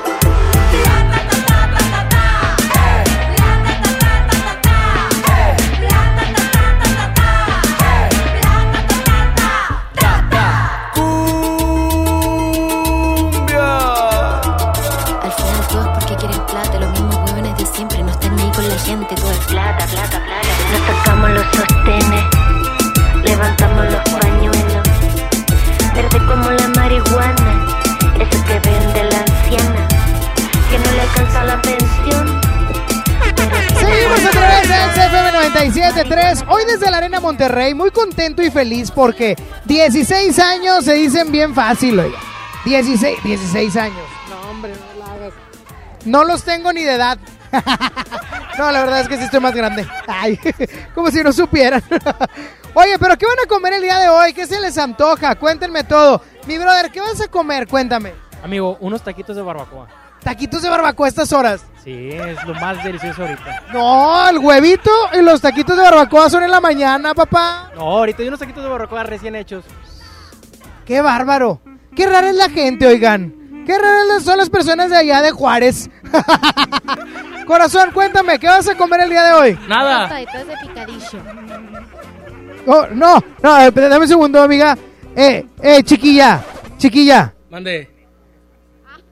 [SPEAKER 2] Monterrey, muy contento y feliz porque 16 años se dicen bien fácil, oiga. 16, 16 años. No, hombre, no la hagas. No los tengo ni de edad. no, la verdad es que sí estoy más grande. Ay, como si no supieran. Oye, pero ¿qué van a comer el día de hoy? ¿Qué se les antoja? Cuéntenme todo. Mi brother, ¿qué vas a comer? Cuéntame.
[SPEAKER 61] Amigo, unos taquitos de barbacoa.
[SPEAKER 2] Taquitos de barbacoa a estas horas.
[SPEAKER 61] Sí, es lo más delicioso ahorita.
[SPEAKER 2] No, el huevito y los taquitos de barbacoa son en la mañana, papá.
[SPEAKER 61] No, ahorita hay unos taquitos de barbacoa recién hechos.
[SPEAKER 2] Qué bárbaro. Qué rara es la gente, oigan. Qué raras son las personas de allá de Juárez. Corazón, cuéntame, ¿qué vas a comer el día de hoy?
[SPEAKER 61] Nada.
[SPEAKER 4] De picadillo.
[SPEAKER 2] Oh, no, no, dame un segundo, amiga. Eh, eh, chiquilla, chiquilla.
[SPEAKER 61] Mande.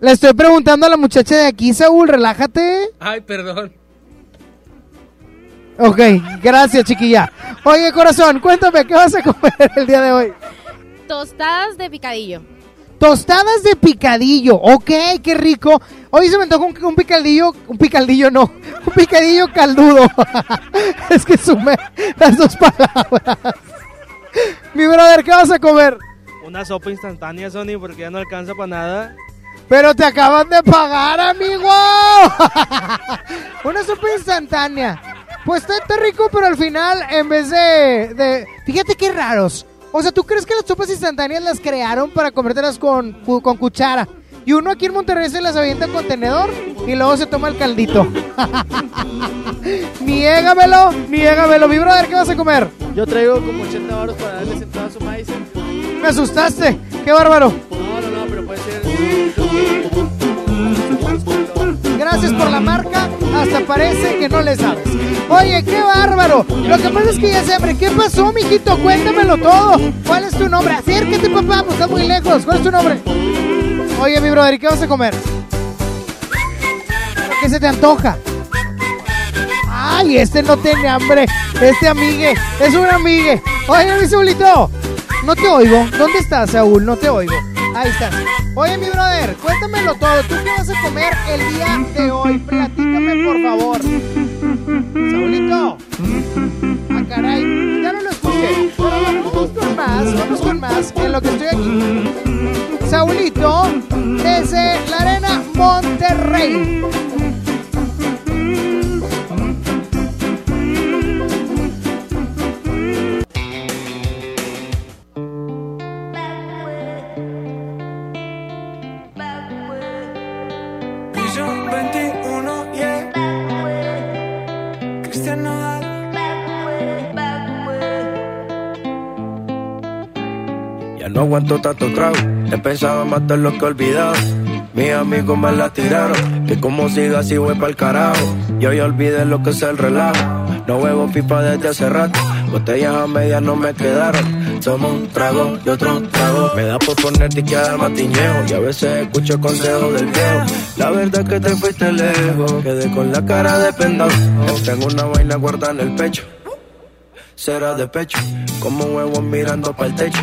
[SPEAKER 2] Le estoy preguntando a la muchacha de aquí, Saúl, relájate.
[SPEAKER 61] Ay, perdón.
[SPEAKER 2] Ok, gracias, chiquilla. Oye, corazón, cuéntame, ¿qué vas a comer el día de hoy?
[SPEAKER 101] Tostadas de picadillo.
[SPEAKER 2] Tostadas de picadillo, ok, qué rico. Hoy se me antojó un, un picadillo, un picadillo no, un picadillo caldudo. es que sumé las dos palabras. Mi brother, ¿qué vas a comer?
[SPEAKER 61] Una sopa instantánea, Sony, porque ya no alcanza para nada.
[SPEAKER 2] Pero te acaban de pagar, amigo. Una sopa instantánea. Pues está, está rico, pero al final, en vez de, de... Fíjate qué raros. O sea, ¿tú crees que las sopas instantáneas las crearon para comértelas con, con cuchara? Y uno aquí en Monterrey se las avienta en contenedor y luego se toma el caldito. niégamelo, niégamelo. Mi brother, ¿qué vas a comer?
[SPEAKER 61] Yo traigo como 80 baros para darles en toda su maíz.
[SPEAKER 2] Me asustaste. Qué bárbaro.
[SPEAKER 61] No, no, no, pero puede ser.
[SPEAKER 2] Gracias por la marca. Hasta parece que no le sabes. Oye, qué bárbaro. Lo que pasa es que ya sé, hombre. ¿Qué pasó, mijito? Cuéntamelo todo. ¿Cuál es tu nombre? Acércate, papá. Pues está muy lejos. ¿Cuál es tu nombre? Oye, mi brother, ¿y qué vas a comer? ¿Qué se te antoja? Ay, este no tiene hambre. Este amigue. Es un amigue. Oye, mi Saulito. No te oigo. ¿Dónde estás, Saúl? No te oigo. Ahí estás. Oye, mi brother, cuéntamelo todo. ¿Tú qué vas a comer el día de hoy? Platícame, por favor. Saulito.
[SPEAKER 102] Ah, caray. Ya no lo
[SPEAKER 18] escuché. Vamos con más, vamos
[SPEAKER 103] con
[SPEAKER 2] más en lo que estoy aquí. Saulito, desde la arena Monterrey.
[SPEAKER 103] No aguanto tanto trago. He pensado en matar lo que he olvidado. Mis amigos me la tiraron. Que como siga así voy pa'l carajo. Yo ya olvidé lo que es el relajo. No huevo pipa desde hace rato. Botellas a medias no me quedaron. Tomo un trago y otro trago. Me da por ponerte y quedar matiñejo. Y a veces escucho consejos del viejo. La verdad es que te fuiste lejos. Quedé con la cara de pendado. Tengo una vaina guardada en el pecho. Será de pecho. Como huevo mirando para el techo.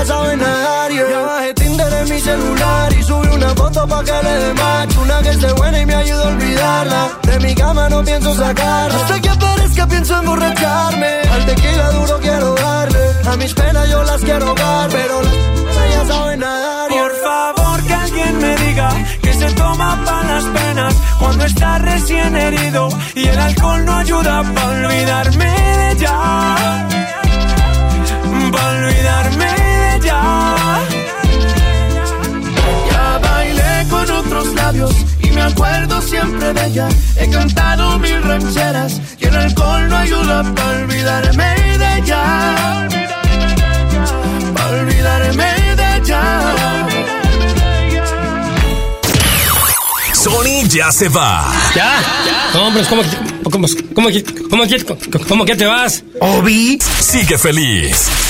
[SPEAKER 103] las ya saben nadar yeah. Ya bajé Tinder en mi celular y subí una foto pa' que le dé macho Una que esté buena y me ayuda a olvidarla De mi cama no pienso sacarla Hasta que aparezca pienso emborracharme Al tequila duro quiero darle A mis penas yo las quiero dar Pero las ya saben nadar yeah.
[SPEAKER 18] Por favor que alguien me diga que se toma para las penas cuando está recién herido y el alcohol no ayuda para olvidarme de ya. Para olvidarme ya.
[SPEAKER 16] Ya bailé con otros labios y me acuerdo siempre de ella. He cantado mil rancheras y el alcohol no ayuda para olvidarme de ella. Para olvidarme de ella.
[SPEAKER 20] Sony ya se va.
[SPEAKER 104] ¿Ya? No, pero ¿cómo, cómo, cómo, cómo, cómo, cómo que te vas?
[SPEAKER 20] Obi sigue feliz.